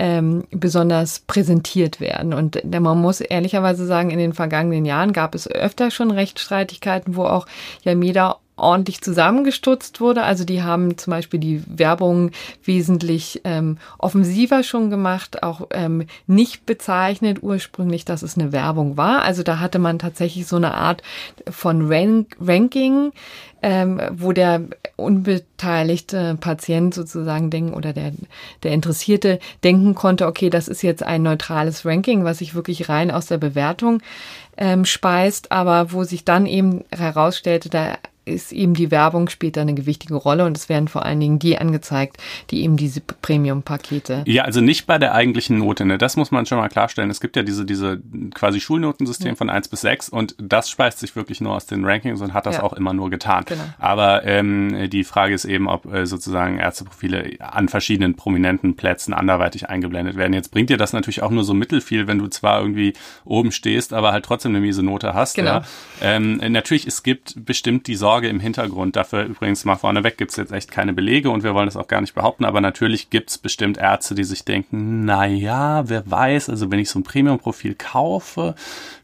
Speaker 3: ähm, besonders präsentiert werden. Und man muss ehrlicherweise sagen, in den vergangenen Jahren gab es öfter schon Rechtsstreitigkeiten, wo auch Yameda ordentlich zusammengestutzt wurde. Also die haben zum Beispiel die Werbung wesentlich ähm, offensiver schon gemacht, auch ähm, nicht bezeichnet ursprünglich, dass es eine Werbung war. Also da hatte man tatsächlich so eine Art von Rank Ranking, ähm, wo der unbeteiligte Patient sozusagen denken oder der, der Interessierte denken konnte, okay, das ist jetzt ein neutrales Ranking, was sich wirklich rein aus der Bewertung ähm, speist, aber wo sich dann eben herausstellte, da ist eben die Werbung spielt da eine gewichtige Rolle und es werden vor allen Dingen die angezeigt, die eben diese Premium-Pakete.
Speaker 2: Ja, also nicht bei der eigentlichen Note, ne? Das muss man schon mal klarstellen. Es gibt ja diese, diese quasi Schulnotensystem ja. von 1 bis 6 und das speist sich wirklich nur aus den Rankings und hat das ja. auch immer nur getan. Genau. Aber ähm, die Frage ist eben, ob äh, sozusagen Ärzteprofile an verschiedenen prominenten Plätzen anderweitig eingeblendet werden. Jetzt bringt dir das natürlich auch nur so mittelfiel, wenn du zwar irgendwie oben stehst, aber halt trotzdem eine miese Note hast. Genau. Ja? Ähm, natürlich, es gibt bestimmt die Sorge, Sorge im Hintergrund. Dafür übrigens mal vorneweg gibt es jetzt echt keine Belege und wir wollen das auch gar nicht behaupten, aber natürlich gibt es bestimmt Ärzte, die sich denken, na ja, wer weiß, also wenn ich so ein Premium-Profil kaufe,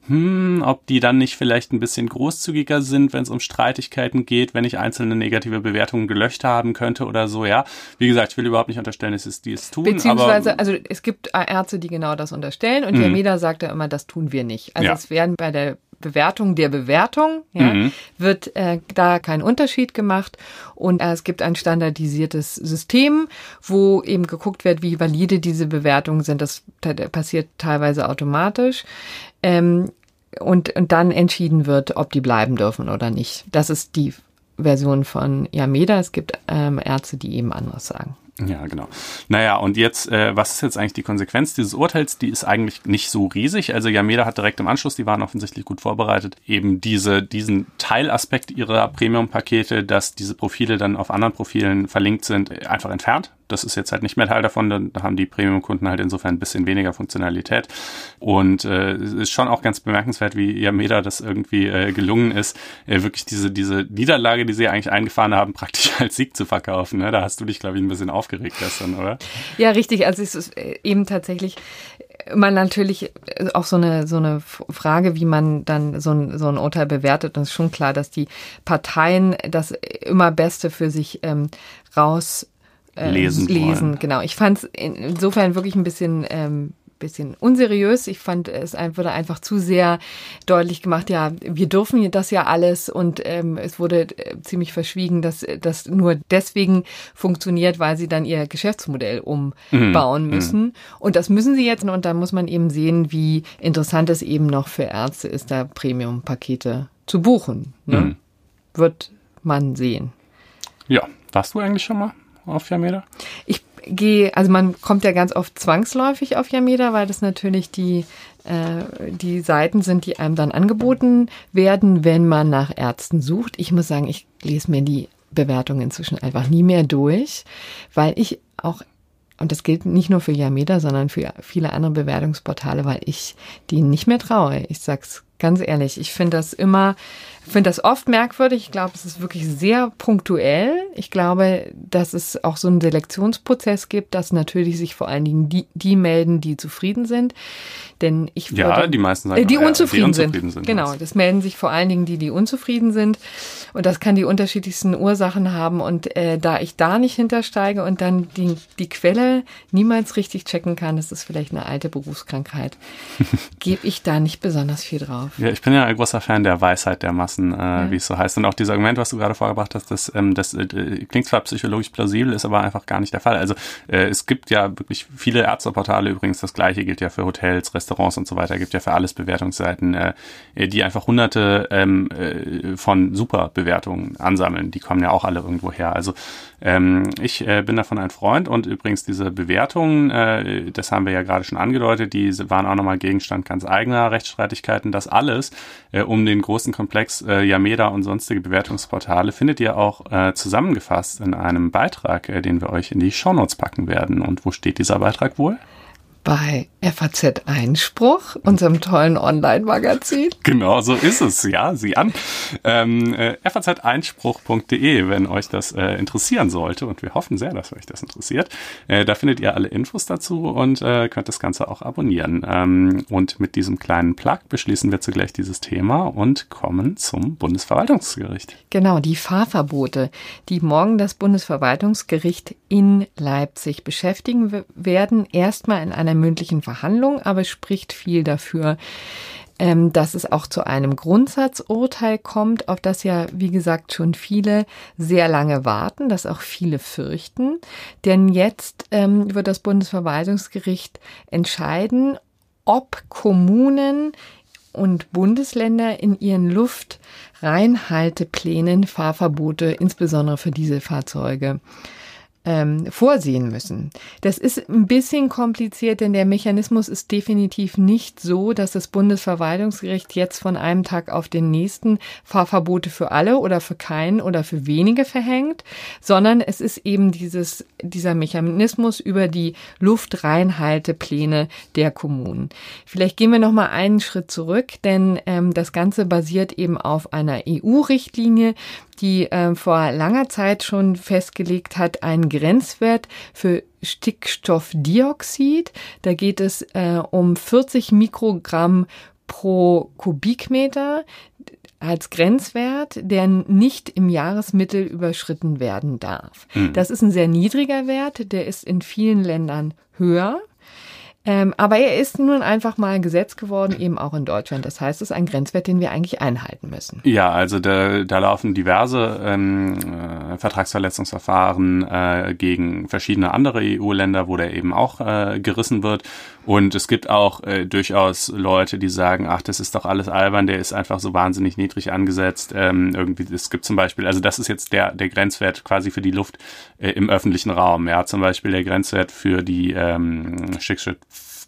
Speaker 2: hm, ob die dann nicht vielleicht ein bisschen großzügiger sind, wenn es um Streitigkeiten geht, wenn ich einzelne negative Bewertungen gelöscht haben könnte oder so, ja. Wie gesagt, ich will überhaupt nicht unterstellen, dass es die es tun.
Speaker 3: Beziehungsweise, aber, also es gibt Ärzte, die genau das unterstellen und Yameda sagt ja immer, das tun wir nicht. Also ja. es werden bei der Bewertung der Bewertung, ja, mhm. wird äh, da kein Unterschied gemacht. Und äh, es gibt ein standardisiertes System, wo eben geguckt wird, wie valide diese Bewertungen sind. Das passiert teilweise automatisch. Ähm, und, und dann entschieden wird, ob die bleiben dürfen oder nicht. Das ist die Version von Yameda. Es gibt ähm, Ärzte, die eben anderes sagen.
Speaker 2: Ja, genau. Naja, und jetzt, äh, was ist jetzt eigentlich die Konsequenz dieses Urteils? Die ist eigentlich nicht so riesig. Also Yameda hat direkt im Anschluss, die waren offensichtlich gut vorbereitet, eben diese, diesen Teilaspekt ihrer Premium-Pakete, dass diese Profile dann auf anderen Profilen verlinkt sind, einfach entfernt das ist jetzt halt nicht mehr Teil davon, dann haben die Premium-Kunden halt insofern ein bisschen weniger Funktionalität. Und äh, es ist schon auch ganz bemerkenswert, wie Yameda das irgendwie äh, gelungen ist, äh, wirklich diese, diese Niederlage, die sie eigentlich eingefahren haben, praktisch als Sieg zu verkaufen. Ne? Da hast du dich, glaube ich, ein bisschen aufgeregt gestern, oder?
Speaker 3: Ja, richtig. Also es ist äh, eben tatsächlich man natürlich äh, auch so eine so eine Frage, wie man dann so ein, so ein Urteil bewertet. Und es ist schon klar, dass die Parteien das immer Beste für sich ähm, raus
Speaker 2: äh, lesen.
Speaker 3: lesen. Genau. Ich fand es insofern wirklich ein bisschen ähm, bisschen unseriös. Ich fand, es wurde einfach zu sehr deutlich gemacht, ja, wir dürfen das ja alles und ähm, es wurde äh, ziemlich verschwiegen, dass das nur deswegen funktioniert, weil sie dann ihr Geschäftsmodell umbauen mhm. müssen. Mhm. Und das müssen sie jetzt und da muss man eben sehen, wie interessant es eben noch für Ärzte ist, da Premium-Pakete zu buchen. Ne? Mhm. Wird man sehen.
Speaker 2: Ja, warst du eigentlich schon mal? Auf Yameda?
Speaker 3: Ich gehe, also man kommt ja ganz oft zwangsläufig auf Yameda, weil das natürlich die äh, die Seiten sind, die einem dann angeboten werden, wenn man nach Ärzten sucht. Ich muss sagen, ich lese mir die Bewertungen inzwischen einfach nie mehr durch, weil ich auch und das gilt nicht nur für Yameda, sondern für viele andere Bewertungsportale, weil ich denen nicht mehr traue. Ich sag's ganz ehrlich. Ich finde das immer finde das oft merkwürdig. Ich glaube, es ist wirklich sehr punktuell. Ich glaube, dass es auch so einen Selektionsprozess gibt, dass natürlich sich vor allen Dingen die, die melden, die zufrieden sind. Denn ich
Speaker 2: würde, ja, die meisten sagen,
Speaker 3: äh, die, unzufrieden, die unzufrieden sind. sind. Genau, das melden sich vor allen Dingen die, die unzufrieden sind. Und das kann die unterschiedlichsten Ursachen haben. Und äh, da ich da nicht hintersteige und dann die, die Quelle niemals richtig checken kann, das ist vielleicht eine alte Berufskrankheit, gebe ich da nicht besonders viel drauf.
Speaker 2: Ja, ich bin ja ein großer Fan der Weisheit der Masse lassen, äh, ja. wie es so heißt. Und auch dieses Argument, was du gerade vorgebracht hast, das, ähm, das äh, klingt zwar psychologisch plausibel, ist aber einfach gar nicht der Fall. Also äh, es gibt ja wirklich viele Ärzteportale übrigens, das gleiche gilt ja für Hotels, Restaurants und so weiter, gibt ja für alles Bewertungsseiten, äh, die einfach hunderte ähm, äh, von super Bewertungen ansammeln. Die kommen ja auch alle irgendwo her. Also ähm, ich äh, bin davon ein Freund und übrigens diese Bewertungen, äh, das haben wir ja gerade schon angedeutet, die waren auch nochmal Gegenstand ganz eigener Rechtsstreitigkeiten. Das alles äh, um den großen Komplex äh, Yameda und sonstige Bewertungsportale findet ihr auch äh, zusammengefasst in einem Beitrag, äh, den wir euch in die Shownotes packen werden. Und wo steht dieser Beitrag wohl?
Speaker 3: Bei FAZ Einspruch, unserem tollen Online-Magazin.
Speaker 2: Genau, so ist es. Ja, sieh an. Ähm, äh, faz-einspruch.de, wenn euch das äh, interessieren sollte. Und wir hoffen sehr, dass euch das interessiert. Äh, da findet ihr alle Infos dazu und äh, könnt das Ganze auch abonnieren. Ähm, und mit diesem kleinen Plug beschließen wir zugleich dieses Thema und kommen zum Bundesverwaltungsgericht.
Speaker 3: Genau, die Fahrverbote, die morgen das Bundesverwaltungsgericht in Leipzig beschäftigen werden. Erstmal in einer mündlichen Verhandlung, aber es spricht viel dafür, ähm, dass es auch zu einem Grundsatzurteil kommt, auf das ja, wie gesagt, schon viele sehr lange warten, das auch viele fürchten. Denn jetzt ähm, wird das Bundesverwaltungsgericht entscheiden, ob Kommunen und Bundesländer in ihren Luftreinhalteplänen Fahrverbote, insbesondere für Dieselfahrzeuge, ähm, vorsehen müssen. Das ist ein bisschen kompliziert, denn der Mechanismus ist definitiv nicht so, dass das Bundesverwaltungsgericht jetzt von einem Tag auf den nächsten Fahrverbote für alle oder für keinen oder für wenige verhängt, sondern es ist eben dieses, dieser Mechanismus über die Luftreinhaltepläne der Kommunen. Vielleicht gehen wir noch mal einen Schritt zurück, denn ähm, das Ganze basiert eben auf einer EU-Richtlinie, die äh, vor langer Zeit schon festgelegt hat, einen Grenzwert für Stickstoffdioxid. Da geht es äh, um 40 Mikrogramm pro Kubikmeter als Grenzwert, der nicht im Jahresmittel überschritten werden darf. Mhm. Das ist ein sehr niedriger Wert, der ist in vielen Ländern höher. Ähm, aber er ist nun einfach mal Gesetz geworden, eben auch in Deutschland. Das heißt, es ist ein Grenzwert, den wir eigentlich einhalten müssen.
Speaker 2: Ja, also da, da laufen diverse ähm, äh, Vertragsverletzungsverfahren äh, gegen verschiedene andere EU-Länder, wo der eben auch äh, gerissen wird. Und es gibt auch äh, durchaus Leute, die sagen, ach, das ist doch alles albern, der ist einfach so wahnsinnig niedrig angesetzt. Ähm, irgendwie, es gibt zum Beispiel, also das ist jetzt der, der Grenzwert quasi für die Luft äh, im öffentlichen Raum. Ja, zum Beispiel der Grenzwert für die ähm, Schicksal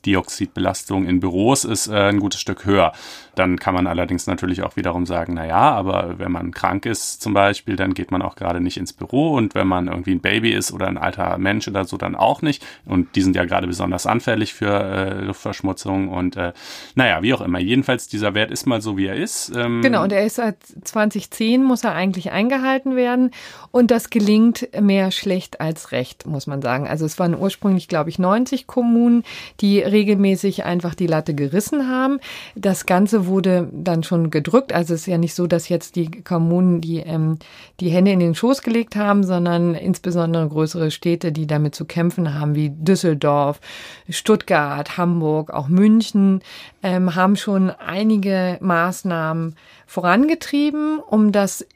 Speaker 2: Dioxidbelastung in Büros ist äh, ein gutes Stück höher. Dann kann man allerdings natürlich auch wiederum sagen, na ja, aber wenn man krank ist zum Beispiel, dann geht man auch gerade nicht ins Büro und wenn man irgendwie ein Baby ist oder ein alter Mensch oder so, dann auch nicht. Und die sind ja gerade besonders anfällig für äh, Luftverschmutzung und äh, naja, wie auch immer. Jedenfalls, dieser Wert ist mal so, wie er ist.
Speaker 3: Ähm genau, und er ist seit 2010, muss er eigentlich eingehalten werden und das gelingt mehr schlecht als recht, muss man sagen. Also es waren ursprünglich, glaube ich, 90 Kommunen, die regelmäßig einfach die Latte gerissen haben. Das Ganze wurde dann schon gedrückt. Also es ist ja nicht so, dass jetzt die Kommunen die, ähm, die Hände in den Schoß gelegt haben, sondern insbesondere größere Städte, die damit zu kämpfen haben, wie Düsseldorf, Stuttgart, Hamburg, auch München, ähm, haben schon einige Maßnahmen vorangetrieben, um das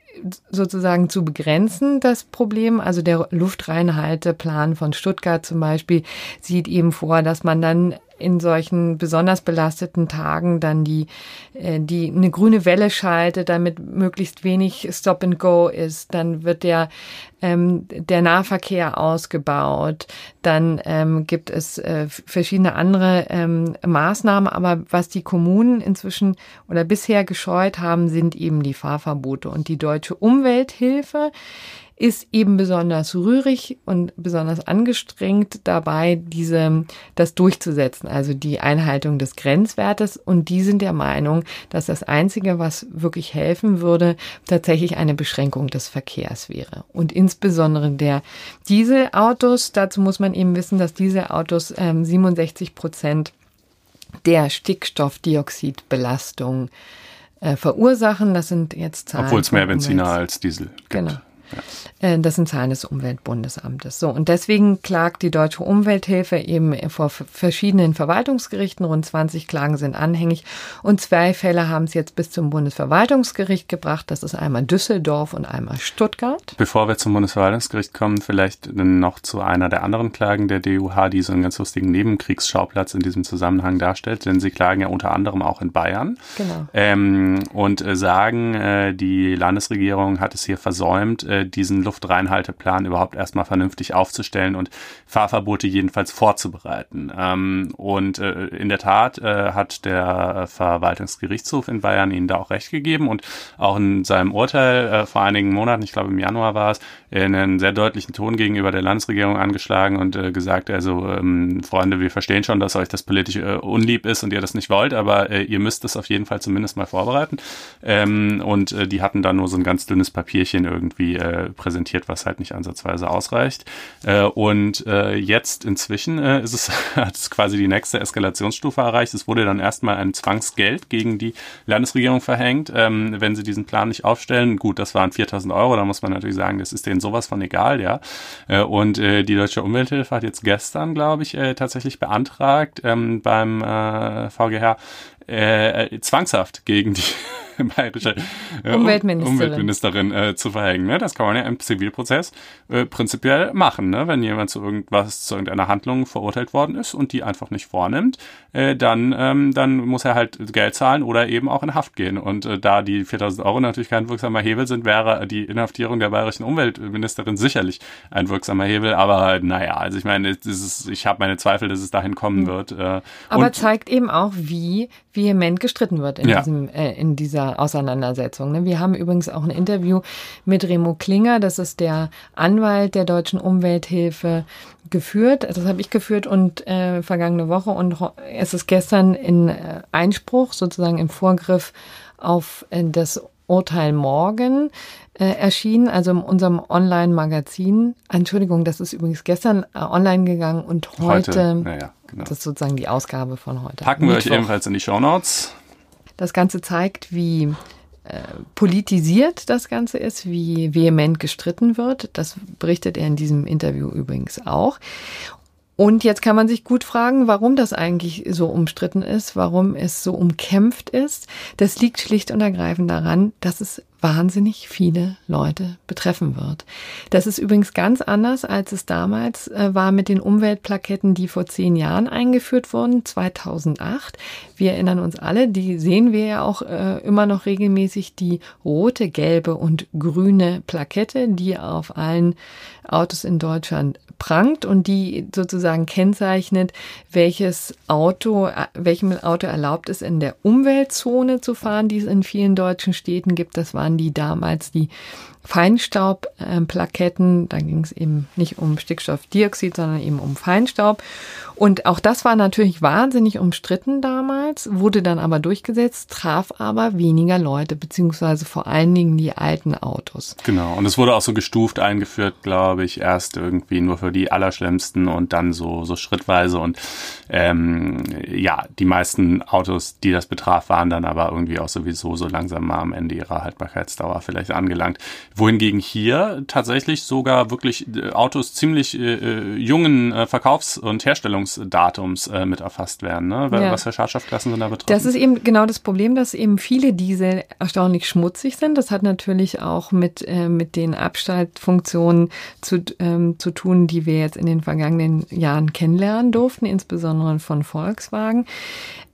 Speaker 3: sozusagen zu begrenzen, das Problem. Also der Luftreinhalteplan von Stuttgart zum Beispiel sieht eben vor, dass man dann in solchen besonders belasteten Tagen dann die, äh, die eine grüne Welle schaltet, damit möglichst wenig Stop and Go ist. Dann wird der ähm, der Nahverkehr ausgebaut. Dann ähm, gibt es äh, verschiedene andere ähm, Maßnahmen. Aber was die Kommunen inzwischen oder bisher gescheut haben, sind eben die Fahrverbote. Und die deutsche Umwelthilfe ist eben besonders rührig und besonders angestrengt dabei, diese, das durchzusetzen, also die Einhaltung des Grenzwertes. Und die sind der Meinung, dass das Einzige, was wirklich helfen würde, tatsächlich eine Beschränkung des Verkehrs wäre. Und insbesondere der Dieselautos, dazu muss man eben wissen, dass Dieselautos ähm, 67 Prozent der Stickstoffdioxidbelastung äh, verursachen. Das sind jetzt
Speaker 2: Zahlen. Obwohl es mehr Benziner als Diesel gibt.
Speaker 3: Genau. Äh, das sind Zahlen des Umweltbundesamtes. So, und deswegen klagt die Deutsche Umwelthilfe eben vor verschiedenen Verwaltungsgerichten. Rund 20 Klagen sind anhängig und zwei Fälle haben es jetzt bis zum Bundesverwaltungsgericht gebracht. Das ist einmal Düsseldorf und einmal Stuttgart.
Speaker 2: Bevor wir zum Bundesverwaltungsgericht kommen, vielleicht noch zu einer der anderen Klagen der DUH, die so einen ganz lustigen Nebenkriegsschauplatz in diesem Zusammenhang darstellt, denn sie klagen ja unter anderem auch in Bayern.
Speaker 3: Genau.
Speaker 2: Ähm, und äh, sagen, äh, die Landesregierung hat es hier versäumt, äh, diesen Luftreinhalteplan überhaupt erstmal vernünftig aufzustellen und Fahrverbote jedenfalls vorzubereiten. Ähm, und äh, in der Tat äh, hat der Verwaltungsgerichtshof in Bayern ihnen da auch recht gegeben und auch in seinem Urteil äh, vor einigen Monaten, ich glaube im Januar war es, einen sehr deutlichen Ton gegenüber der Landesregierung angeschlagen und äh, gesagt, also ähm, Freunde, wir verstehen schon, dass euch das politisch äh, unlieb ist und ihr das nicht wollt, aber äh, ihr müsst es auf jeden Fall zumindest mal vorbereiten. Ähm, und äh, die hatten da nur so ein ganz dünnes Papierchen irgendwie äh, präsentiert, was halt nicht ansatzweise ausreicht. Äh, und äh, jetzt inzwischen äh, ist es, hat es quasi die nächste Eskalationsstufe erreicht. Es wurde dann erstmal ein Zwangsgeld gegen die Landesregierung verhängt, ähm, wenn sie diesen Plan nicht aufstellen. Gut, das waren 4000 Euro, da muss man natürlich sagen, das ist denen sowas von egal, ja. Äh, und äh, die Deutsche Umwelthilfe hat jetzt gestern, glaube ich, äh, tatsächlich beantragt ähm, beim äh, VGH äh, zwangshaft gegen die bayerische
Speaker 3: äh, Umweltministerin,
Speaker 2: Umweltministerin äh, zu verhängen. Ne? Das kann man ja im Zivilprozess äh, prinzipiell machen. Ne? Wenn jemand zu irgendwas, zu irgendeiner Handlung verurteilt worden ist und die einfach nicht vornimmt, äh, dann, ähm, dann muss er halt Geld zahlen oder eben auch in Haft gehen. Und äh, da die 4000 Euro natürlich kein wirksamer Hebel sind, wäre die Inhaftierung der bayerischen Umweltministerin sicherlich ein wirksamer Hebel. Aber naja, also ich meine, ist, ich habe meine Zweifel, dass es dahin kommen hm. wird. Äh,
Speaker 3: Aber zeigt eben auch, wie vehement gestritten wird in, ja. diesem, äh, in dieser Auseinandersetzung. Ne? Wir haben übrigens auch ein Interview mit Remo Klinger, das ist der Anwalt der Deutschen Umwelthilfe, geführt. Das habe ich geführt und äh, vergangene Woche und es ist gestern in äh, Einspruch, sozusagen im Vorgriff auf äh, das Urteil morgen äh, erschienen, also in unserem Online-Magazin. Entschuldigung, das ist übrigens gestern äh, online gegangen und heute, heute ja, genau. das ist sozusagen die Ausgabe von heute.
Speaker 2: Packen wir euch ebenfalls in die Show Notes.
Speaker 3: Das Ganze zeigt, wie äh, politisiert das Ganze ist, wie vehement gestritten wird. Das berichtet er in diesem Interview übrigens auch. Und jetzt kann man sich gut fragen, warum das eigentlich so umstritten ist, warum es so umkämpft ist. Das liegt schlicht und ergreifend daran, dass es wahnsinnig viele Leute betreffen wird. Das ist übrigens ganz anders, als es damals äh, war mit den Umweltplaketten, die vor zehn Jahren eingeführt wurden, 2008. Wir erinnern uns alle, die sehen wir ja auch äh, immer noch regelmäßig, die rote, gelbe und grüne Plakette, die auf allen Autos in Deutschland prangt und die sozusagen kennzeichnet, welches Auto, äh, welchem Auto erlaubt es in der Umweltzone zu fahren, die es in vielen deutschen Städten gibt. Das waren die damals die Feinstaubplaketten. Da ging es eben nicht um Stickstoffdioxid, sondern eben um Feinstaub. Und auch das war natürlich wahnsinnig umstritten damals, wurde dann aber durchgesetzt, traf aber weniger Leute, beziehungsweise vor allen Dingen die alten Autos.
Speaker 2: Genau, und es wurde auch so gestuft eingeführt, glaube ich, erst irgendwie nur für die Allerschlimmsten und dann so, so schrittweise. Und ähm, ja, die meisten Autos, die das betraf, waren dann aber irgendwie auch sowieso so langsam mal am Ende ihrer Haltbarkeitsdauer vielleicht angelangt wohingegen hier tatsächlich sogar wirklich äh, Autos ziemlich äh, äh, jungen äh, Verkaufs- und Herstellungsdatums äh, mit erfasst werden, ne? Ja. was für Schadstoffklassen sind da betroffen?
Speaker 3: Das ist eben genau das Problem, dass eben viele Diesel erstaunlich schmutzig sind. Das hat natürlich auch mit, äh, mit den Abschaltfunktionen zu, ähm, zu tun, die wir jetzt in den vergangenen Jahren kennenlernen durften, insbesondere von Volkswagen.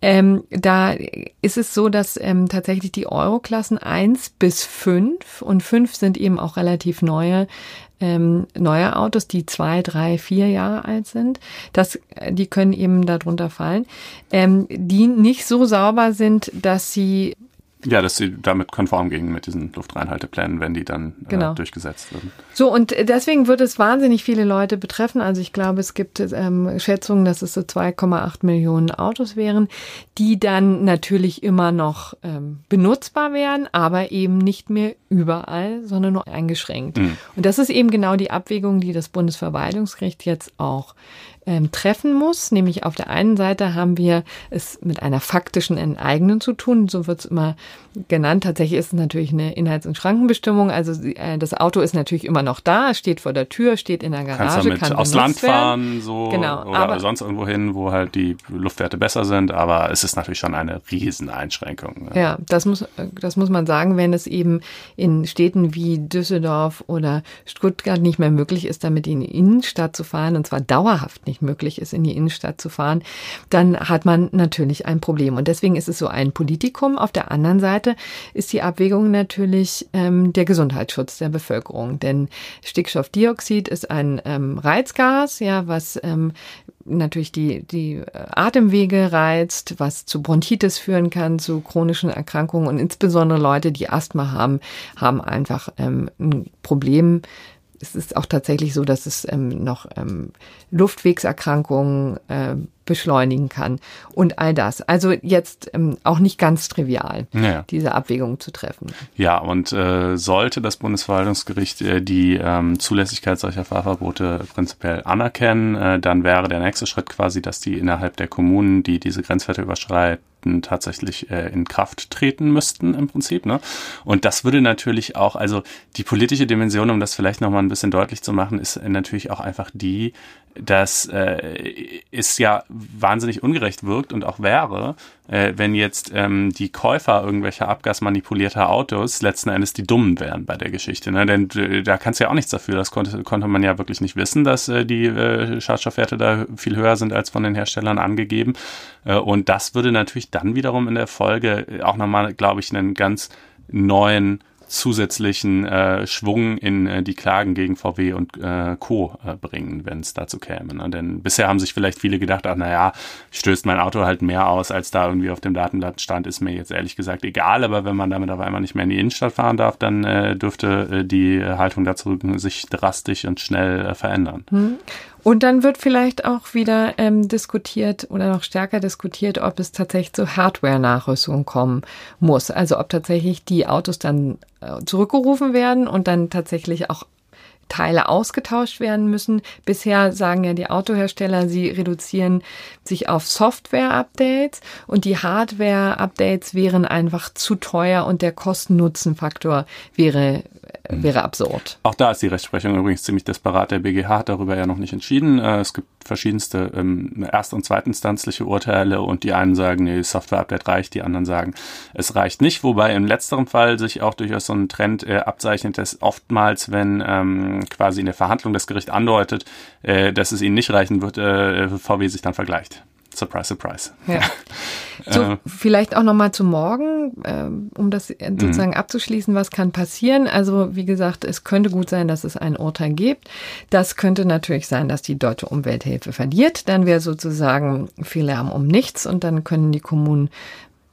Speaker 3: Ähm, da ist es so, dass ähm, tatsächlich die Euroklassen eins bis fünf und fünf sind eben auch relativ neue ähm, neue Autos, die zwei, drei, vier Jahre alt sind. Das, die können eben darunter fallen, ähm, die nicht so sauber sind, dass sie
Speaker 2: ja, dass sie damit konform gingen mit diesen Luftreinhalteplänen, wenn die dann äh, genau. äh, durchgesetzt würden.
Speaker 3: So, und deswegen wird es wahnsinnig viele Leute betreffen. Also ich glaube, es gibt ähm, Schätzungen, dass es so 2,8 Millionen Autos wären, die dann natürlich immer noch ähm, benutzbar wären, aber eben nicht mehr überall, sondern nur eingeschränkt. Mhm. Und das ist eben genau die Abwägung, die das Bundesverwaltungsgericht jetzt auch ähm, treffen muss. Nämlich auf der einen Seite haben wir es mit einer faktischen Enteignung zu tun. So wird es immer genannt. Tatsächlich ist es natürlich eine Inhalts- und Schrankenbestimmung. Also äh, das Auto ist natürlich immer noch da, steht vor der Tür, steht in der Garage,
Speaker 2: Kannst damit kann aus Land fahren, so genau, oder aber, sonst irgendwo hin, wo halt die Luftwerte besser sind. Aber es ist natürlich schon eine Rieseneinschränkung.
Speaker 3: Ne? Ja, das muss, das muss man sagen, wenn es eben in Städten wie Düsseldorf oder Stuttgart nicht mehr möglich ist, damit in die Innenstadt zu fahren, und zwar dauerhaft nicht möglich ist, in die Innenstadt zu fahren, dann hat man natürlich ein Problem. Und deswegen ist es so ein Politikum. Auf der anderen Seite Seite ist die Abwägung natürlich ähm, der Gesundheitsschutz der Bevölkerung. Denn Stickstoffdioxid ist ein ähm, Reizgas, ja, was ähm, natürlich die, die Atemwege reizt, was zu Bronchitis führen kann, zu chronischen Erkrankungen und insbesondere Leute, die Asthma haben, haben einfach ähm, ein Problem es ist auch tatsächlich so, dass es ähm, noch ähm, Luftwegserkrankungen äh, beschleunigen kann und all das. Also jetzt ähm, auch nicht ganz trivial, ja. diese Abwägung zu treffen.
Speaker 2: Ja, und äh, sollte das Bundesverwaltungsgericht äh, die ähm, Zulässigkeit solcher Fahrverbote prinzipiell anerkennen, äh, dann wäre der nächste Schritt quasi, dass die innerhalb der Kommunen, die diese Grenzwerte überschreiten, tatsächlich äh, in Kraft treten müssten im Prinzip. Ne? Und das würde natürlich auch, also die politische Dimension, um das vielleicht nochmal ein bisschen deutlich zu machen, ist natürlich auch einfach die, dass äh, es ja wahnsinnig ungerecht wirkt und auch wäre, äh, wenn jetzt ähm, die Käufer irgendwelcher abgasmanipulierter Autos letzten Endes die Dummen wären bei der Geschichte. Ne? Denn äh, da kannst du ja auch nichts dafür. Das konnte, konnte man ja wirklich nicht wissen, dass äh, die äh, Schadstoffwerte da viel höher sind als von den Herstellern angegeben. Äh, und das würde natürlich dann wiederum in der Folge auch nochmal, glaube ich, einen ganz neuen zusätzlichen äh, Schwung in äh, die Klagen gegen VW und äh, Co. Äh, bringen, wenn es dazu käme. Ne? Denn bisher haben sich vielleicht viele gedacht, ach naja, stößt mein Auto halt mehr aus, als da irgendwie auf dem Datenblatt stand, ist mir jetzt ehrlich gesagt egal, aber wenn man damit auf einmal nicht mehr in die Innenstadt fahren darf, dann äh, dürfte äh, die Haltung dazu sich drastisch und schnell äh, verändern. Hm.
Speaker 3: Und dann wird vielleicht auch wieder ähm, diskutiert oder noch stärker diskutiert, ob es tatsächlich zu Hardware-Nachrüstung kommen muss. Also ob tatsächlich die Autos dann äh, zurückgerufen werden und dann tatsächlich auch Teile ausgetauscht werden müssen. Bisher sagen ja die Autohersteller, sie reduzieren sich auf Software-Updates und die Hardware-Updates wären einfach zu teuer und der Kosten-Nutzen-Faktor wäre. Wäre absurd.
Speaker 2: Auch da ist die Rechtsprechung übrigens ziemlich disparat. Der BGH hat darüber ja noch nicht entschieden. Äh, es gibt verschiedenste ähm, erst- und zweitinstanzliche Urteile und die einen sagen, nee, Software-Update reicht, die anderen sagen, es reicht nicht. Wobei im letzteren Fall sich auch durchaus so ein Trend äh, abzeichnet, dass oftmals, wenn ähm, quasi in der Verhandlung das Gericht andeutet, äh, dass es ihnen nicht reichen wird, äh, VW sich dann vergleicht. Surprise, surprise. Ja.
Speaker 3: So, äh, vielleicht auch nochmal zu morgen, äh, um das sozusagen mhm. abzuschließen, was kann passieren. Also, wie gesagt, es könnte gut sein, dass es ein Urteil gibt. Das könnte natürlich sein, dass die deutsche Umwelthilfe verliert. Dann wäre sozusagen viel Lärm um nichts und dann können die Kommunen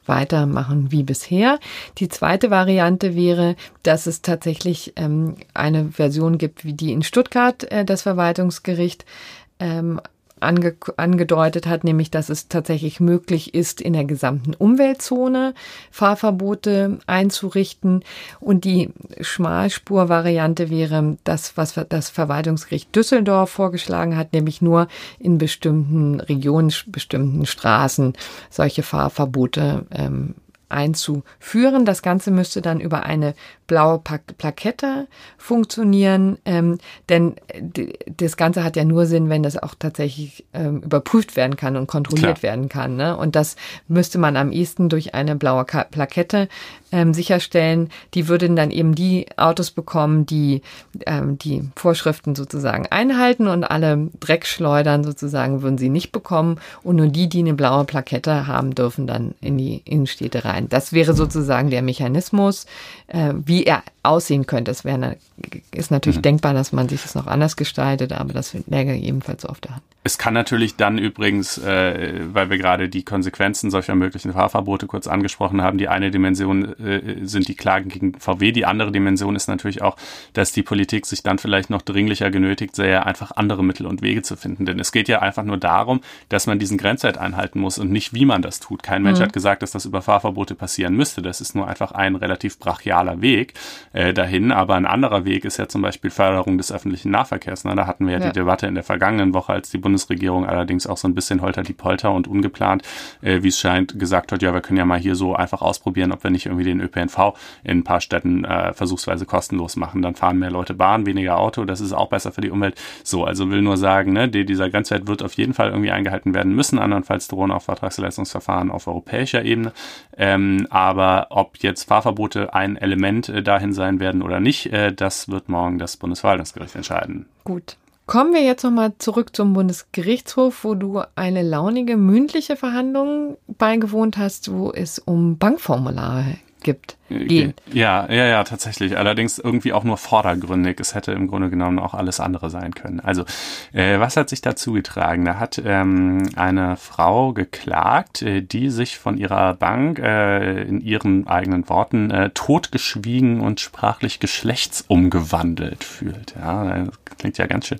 Speaker 3: weitermachen wie bisher. Die zweite Variante wäre, dass es tatsächlich ähm, eine Version gibt, wie die in Stuttgart äh, das Verwaltungsgericht ähm, ange angedeutet hat, nämlich dass es tatsächlich möglich ist, in der gesamten Umweltzone Fahrverbote einzurichten. Und die Schmalspurvariante wäre das, was das Verwaltungsgericht Düsseldorf vorgeschlagen hat, nämlich nur in bestimmten Regionen, bestimmten Straßen solche Fahrverbote ähm, einzuführen. Das Ganze müsste dann über eine blaue Plakette funktionieren, ähm, denn das Ganze hat ja nur Sinn, wenn das auch tatsächlich ähm, überprüft werden kann und kontrolliert Klar. werden kann. Ne? Und das müsste man am ehesten durch eine blaue Plakette ähm, sicherstellen. Die würden dann eben die Autos bekommen, die ähm, die Vorschriften sozusagen einhalten und alle Dreckschleudern sozusagen würden sie nicht bekommen und nur die, die eine blaue Plakette haben, dürfen dann in die Innenstädte rein. Das wäre sozusagen der Mechanismus, äh, wie er aussehen könnte. Es wäre, ist natürlich mhm. denkbar, dass man sich das noch anders gestaltet, aber das läge ebenfalls auf der Hand.
Speaker 2: Es kann natürlich dann übrigens, äh, weil wir gerade die Konsequenzen solcher möglichen Fahrverbote kurz angesprochen haben, die eine Dimension äh, sind die Klagen gegen VW, die andere Dimension ist natürlich auch, dass die Politik sich dann vielleicht noch dringlicher genötigt sähe, einfach andere Mittel und Wege zu finden. Denn es geht ja einfach nur darum, dass man diesen Grenzwert einhalten muss und nicht, wie man das tut. Kein Mensch mhm. hat gesagt, dass das über Fahrverbote passieren müsste. Das ist nur einfach ein relativ brachialer Weg äh, dahin. Aber ein anderer Weg ist ja zum Beispiel Förderung des öffentlichen Nahverkehrs. Na, da hatten wir ja, ja, die Debatte in der vergangenen Woche, als die Bundesregierung allerdings auch so ein bisschen holter die Polter und ungeplant, äh, wie es scheint, gesagt hat, ja, wir können ja mal hier so einfach ausprobieren, ob wir nicht irgendwie den ÖPNV in ein paar Städten äh, versuchsweise kostenlos machen. Dann fahren mehr Leute Bahn, weniger Auto, das ist auch besser für die Umwelt. So, also will nur sagen, ne, die, dieser Grenzwert wird auf jeden Fall irgendwie eingehalten werden müssen, andernfalls drohen auch Vertragsleistungsverfahren auf europäischer Ebene. Ähm, aber ob jetzt Fahrverbote ein Element äh, dahin sein werden oder nicht, äh, das wird morgen das Bundesverwaltungsgericht entscheiden.
Speaker 3: Gut. Kommen wir jetzt nochmal zurück zum Bundesgerichtshof, wo du eine launige mündliche Verhandlung beigewohnt hast, wo es um Bankformulare gibt. Gehen.
Speaker 2: Ja, ja, ja, tatsächlich. Allerdings irgendwie auch nur vordergründig. Es hätte im Grunde genommen auch alles andere sein können. Also, äh, was hat sich dazu getragen? Da hat ähm, eine Frau geklagt, äh, die sich von ihrer Bank äh, in ihren eigenen Worten äh, totgeschwiegen und sprachlich geschlechtsumgewandelt fühlt. Ja, das klingt ja ganz schön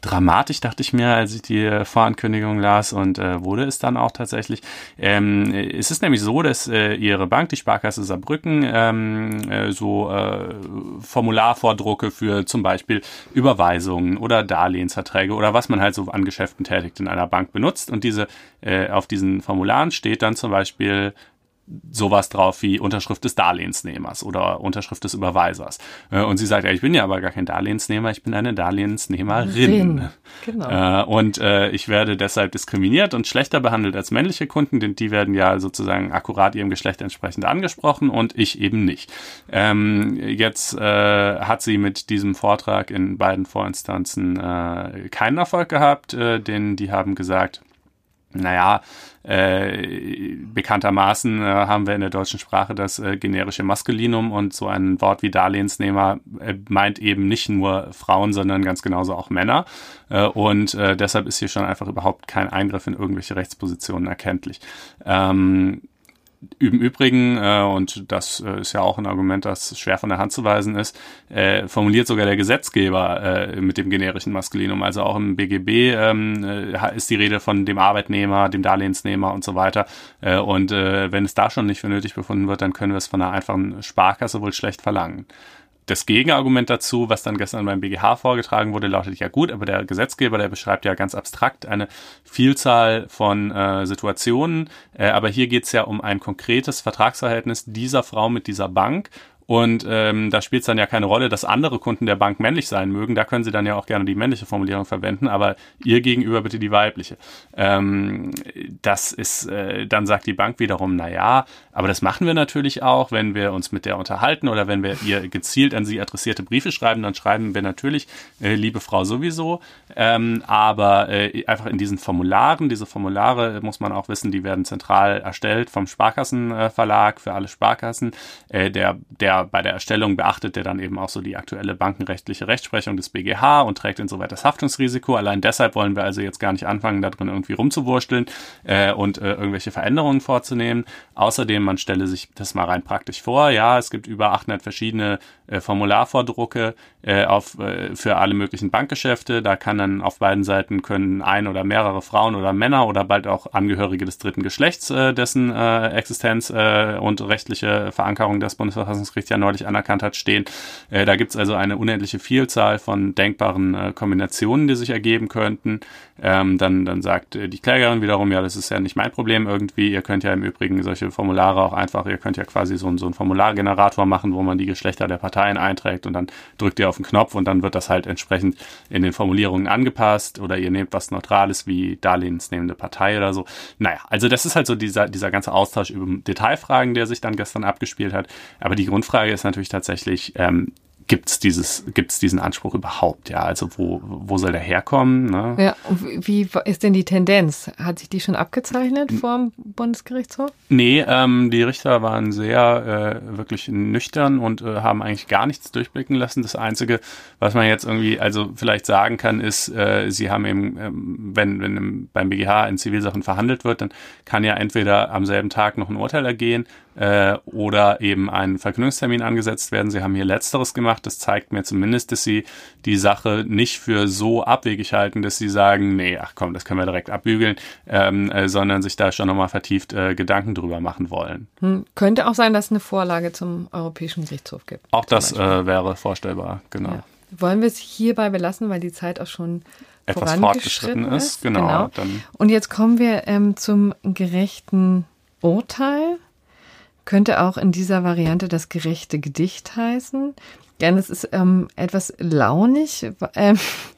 Speaker 2: dramatisch, dachte ich mir, als ich die Vorankündigung las und äh, wurde es dann auch tatsächlich. Ähm, es ist nämlich so, dass äh, ihre Bank, die Sparkasse Saarbrücken, ähm, äh, so äh, Formularvordrucke für zum Beispiel Überweisungen oder Darlehensverträge oder was man halt so an Geschäften tätigt in einer Bank benutzt. Und diese äh, auf diesen Formularen steht dann zum Beispiel sowas drauf wie Unterschrift des Darlehensnehmers oder Unterschrift des Überweisers. Äh, und sie sagt, ja, ich bin ja aber gar kein Darlehensnehmer, ich bin eine Darlehensnehmerin. Genau. Äh, und äh, ich werde deshalb diskriminiert und schlechter behandelt als männliche Kunden, denn die werden ja sozusagen akkurat ihrem Geschlecht entsprechend angesprochen und ich eben nicht. Ähm, jetzt hat sie mit diesem Vortrag in beiden Vorinstanzen keinen Erfolg gehabt, denn die haben gesagt, naja, äh, bekanntermaßen äh, haben wir in der deutschen Sprache das äh, generische Maskulinum und so ein Wort wie Darlehensnehmer äh, meint eben nicht nur Frauen, sondern ganz genauso auch Männer. Äh, und äh, deshalb ist hier schon einfach überhaupt kein Eingriff in irgendwelche Rechtspositionen erkenntlich. Ähm, im Übrigen, äh, und das äh, ist ja auch ein Argument, das schwer von der Hand zu weisen ist, äh, formuliert sogar der Gesetzgeber äh, mit dem generischen Maskulinum. Also auch im BGB ähm, äh, ist die Rede von dem Arbeitnehmer, dem Darlehensnehmer und so weiter. Äh, und äh, wenn es da schon nicht für nötig befunden wird, dann können wir es von einer einfachen Sparkasse wohl schlecht verlangen das Gegenargument dazu, was dann gestern beim BGH vorgetragen wurde, lautet ja gut, aber der Gesetzgeber, der beschreibt ja ganz abstrakt eine Vielzahl von äh, Situationen, äh, aber hier geht es ja um ein konkretes Vertragsverhältnis dieser Frau mit dieser Bank und ähm, da spielt es dann ja keine Rolle, dass andere Kunden der Bank männlich sein mögen. Da können Sie dann ja auch gerne die männliche Formulierung verwenden, aber ihr gegenüber bitte die weibliche. Ähm, das ist, äh, dann sagt die Bank wiederum, na ja, aber das machen wir natürlich auch, wenn wir uns mit der unterhalten oder wenn wir ihr gezielt an sie adressierte Briefe schreiben, dann schreiben wir natürlich, äh, liebe Frau sowieso. Ähm, aber äh, einfach in diesen Formularen, diese Formulare muss man auch wissen, die werden zentral erstellt vom Sparkassenverlag für alle Sparkassen. Äh, der, der bei der Erstellung beachtet der dann eben auch so die aktuelle bankenrechtliche Rechtsprechung des BGH und trägt insoweit das Haftungsrisiko. Allein deshalb wollen wir also jetzt gar nicht anfangen, da drin irgendwie rumzuwursteln äh, und äh, irgendwelche Veränderungen vorzunehmen. Außerdem, man stelle sich das mal rein praktisch vor, ja, es gibt über 800 verschiedene äh, Formularvordrucke äh, auf, äh, für alle möglichen Bankgeschäfte. Da kann dann auf beiden Seiten können ein oder mehrere Frauen oder Männer oder bald auch Angehörige des dritten Geschlechts, äh, dessen äh, Existenz äh, und rechtliche Verankerung des Bundesverfassungsgerichts ja neulich anerkannt hat, stehen. Äh, da gibt es also eine unendliche Vielzahl von denkbaren äh, Kombinationen, die sich ergeben könnten. Ähm, dann, dann sagt äh, die Klägerin wiederum, ja, das ist ja nicht mein Problem irgendwie. Ihr könnt ja im Übrigen solche Formulare auch einfach, ihr könnt ja quasi so, so einen Formulargenerator machen, wo man die Geschlechter der Parteien einträgt und dann drückt ihr auf den Knopf und dann wird das halt entsprechend in den Formulierungen angepasst oder ihr nehmt was Neutrales wie darlehensnehmende Partei oder so. Naja, also das ist halt so dieser, dieser ganze Austausch über Detailfragen, der sich dann gestern abgespielt hat. Aber die Grundfrage ist natürlich tatsächlich, ähm, gibt es dieses, gibt's diesen Anspruch überhaupt? Ja, also wo, wo soll der herkommen? Ne?
Speaker 3: Ja, wie ist denn die Tendenz? Hat sich die schon abgezeichnet vor dem Bundesgerichtshof?
Speaker 2: Nee, ähm, die Richter waren sehr äh, wirklich nüchtern und äh, haben eigentlich gar nichts durchblicken lassen. Das Einzige, was man jetzt irgendwie also vielleicht sagen kann, ist, äh, sie haben eben, ähm, wenn, wenn im, beim BGH in Zivilsachen verhandelt wird, dann kann ja entweder am selben Tag noch ein Urteil ergehen äh, oder eben ein Verkündungstermin angesetzt werden. Sie haben hier letzteres gemacht. Das zeigt mir zumindest, dass sie die Sache nicht für so abwegig halten, dass sie sagen, nee, ach komm, das können wir direkt abbügeln, ähm, äh, sondern sich da schon nochmal vertieft äh, Gedanken drüber machen wollen.
Speaker 3: Hm. Könnte auch sein, dass es eine Vorlage zum Europäischen Gerichtshof gibt.
Speaker 2: Auch das äh, wäre vorstellbar, genau. Ja.
Speaker 3: Wollen wir es hierbei belassen, weil die Zeit auch schon
Speaker 2: etwas fortgeschritten ist. ist. Genau.
Speaker 3: genau. Und jetzt kommen wir ähm, zum gerechten Urteil. Könnte auch in dieser Variante das gerechte Gedicht heißen. Denn es ist ähm, etwas launig, äh,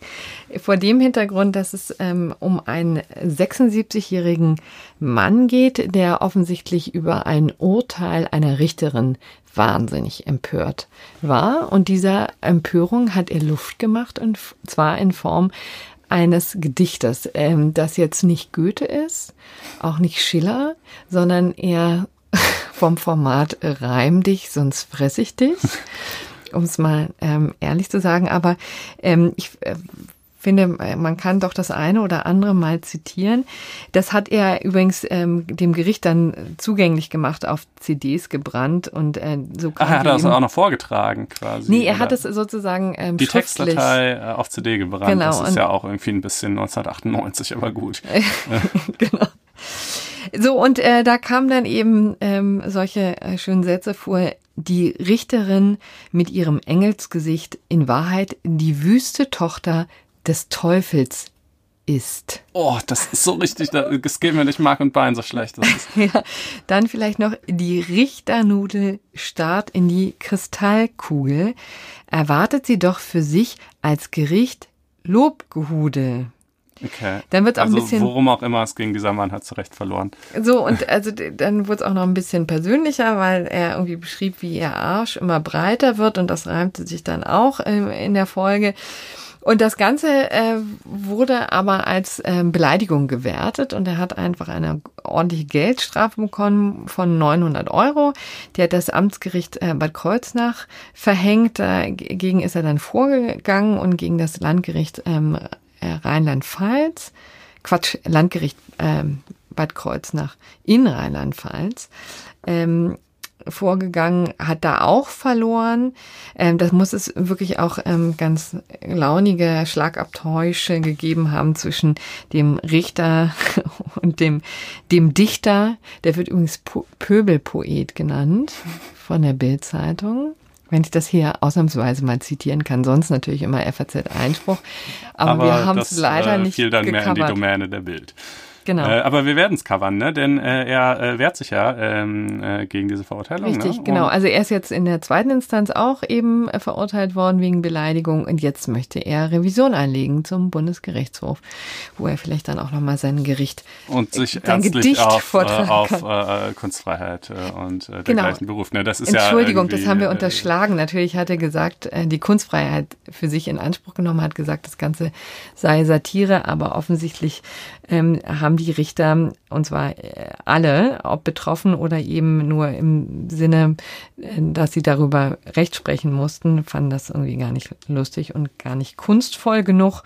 Speaker 3: vor dem Hintergrund, dass es ähm, um einen 76-jährigen Mann geht, der offensichtlich über ein Urteil einer Richterin wahnsinnig empört war. Und dieser Empörung hat er Luft gemacht, und zwar in Form eines Gedichtes, ähm, das jetzt nicht Goethe ist, auch nicht Schiller, sondern eher vom Format Reim dich, sonst fress ich dich. Um es mal ähm, ehrlich zu sagen. Aber ähm, ich äh, finde, man kann doch das eine oder andere mal zitieren. Das hat er übrigens ähm, dem Gericht dann zugänglich gemacht, auf CDs gebrannt und äh, so.
Speaker 2: Ach, er hat das auch noch vorgetragen quasi.
Speaker 3: Nee, er hat es sozusagen ähm,
Speaker 2: Die Textdatei äh, auf CD gebrannt. Genau, das ist ja auch irgendwie ein bisschen 1998, aber gut. genau.
Speaker 3: So, und äh, da kamen dann eben ähm, solche äh, schönen Sätze vor. Die Richterin mit ihrem Engelsgesicht in Wahrheit die wüste Tochter des Teufels ist.
Speaker 2: Oh, das ist so richtig, das geht mir nicht Mark und Bein so schlecht.
Speaker 3: ja, dann vielleicht noch die Richternudel starrt in die Kristallkugel. Erwartet sie doch für sich als Gericht Lobgehude.
Speaker 2: Okay.
Speaker 3: Dann wird auch
Speaker 2: also
Speaker 3: ein bisschen.
Speaker 2: Worum auch immer es ging, dieser Mann hat zu Recht verloren.
Speaker 3: So, und also dann wurde es auch noch ein bisschen persönlicher, weil er irgendwie beschrieb, wie ihr Arsch immer breiter wird und das reimte sich dann auch äh, in der Folge. Und das Ganze äh, wurde aber als äh, Beleidigung gewertet und er hat einfach eine ordentliche Geldstrafe bekommen von 900 Euro. Die hat das Amtsgericht äh, Bad Kreuznach verhängt. Dagegen ist er dann vorgegangen und gegen das Landgericht ähm, äh, Rheinland-Pfalz, Quatsch, Landgericht ähm, Bad Kreuznach in Rheinland-Pfalz. Ähm, vorgegangen, hat da auch verloren. Ähm, das muss es wirklich auch ähm, ganz launige Schlagabtäusche gegeben haben zwischen dem Richter und dem, dem Dichter. Der wird übrigens Pöbelpoet genannt von der Bildzeitung wenn ich das hier ausnahmsweise mal zitieren kann. Sonst natürlich immer FAZ-Einspruch. Aber, Aber, wir haben es leider äh, nicht
Speaker 2: fiel dann
Speaker 3: gecovert.
Speaker 2: mehr in die Domäne der Bild.
Speaker 3: Genau.
Speaker 2: Äh, aber wir werden es covern, ne? Denn äh, er äh, wehrt sich ja ähm, äh, gegen diese Verurteilung.
Speaker 3: Richtig,
Speaker 2: ne?
Speaker 3: genau. Also er ist jetzt in der zweiten Instanz auch eben äh, verurteilt worden wegen Beleidigung und jetzt möchte er Revision einlegen zum Bundesgerichtshof, wo er vielleicht dann auch nochmal sein Gericht
Speaker 2: und sich sein Gedicht auf, äh, auf äh, Kunstfreiheit äh, und äh,
Speaker 3: genau.
Speaker 2: dergleichen beruft. Ne?
Speaker 3: Das ist Entschuldigung, ja das haben wir unterschlagen. Natürlich hat er gesagt, äh, die Kunstfreiheit für sich in Anspruch genommen, hat gesagt, das Ganze sei Satire, aber offensichtlich ähm, haben die Richter, und zwar äh, alle, ob betroffen oder eben nur im Sinne, äh, dass sie darüber Recht sprechen mussten, fanden das irgendwie gar nicht lustig und gar nicht kunstvoll genug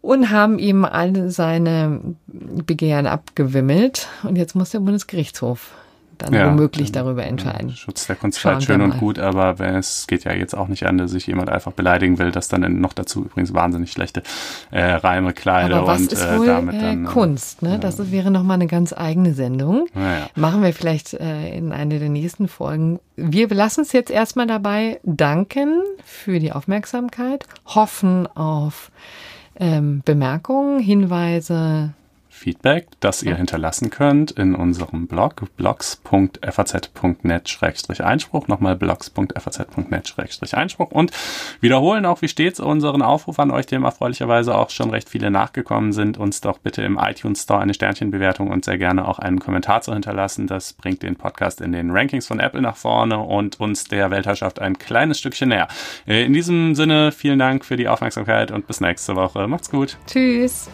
Speaker 3: und haben ihm alle seine Begehren abgewimmelt. Und jetzt muss der Bundesgerichtshof dann ja, womöglich darüber entscheiden.
Speaker 2: Schutz der Kunstfreiheit schön und gut, aber es geht ja jetzt auch nicht an, dass sich jemand einfach beleidigen will, dass dann noch dazu übrigens wahnsinnig schlechte äh, Reime kleide
Speaker 3: aber was
Speaker 2: und
Speaker 3: ist äh, wohl, damit äh, dann. Äh, Kunst, ne? Das ist, wäre nochmal eine ganz eigene Sendung.
Speaker 2: Ja.
Speaker 3: Machen wir vielleicht äh, in einer der nächsten Folgen. Wir lassen es jetzt erstmal dabei danken für die Aufmerksamkeit, hoffen auf ähm, Bemerkungen, Hinweise,
Speaker 2: Feedback, das ihr hinterlassen könnt in unserem Blog blogs.faz.net-einspruch. Nochmal blogs.faz.net-einspruch und wiederholen auch wie stets unseren Aufruf an euch, dem erfreulicherweise auch schon recht viele nachgekommen sind, uns doch bitte im iTunes Store eine Sternchenbewertung und sehr gerne auch einen Kommentar zu hinterlassen. Das bringt den Podcast in den Rankings von Apple nach vorne und uns der Weltherrschaft ein kleines Stückchen näher. Äh, in diesem Sinne vielen Dank für die Aufmerksamkeit und bis nächste Woche. Macht's gut.
Speaker 3: Tschüss.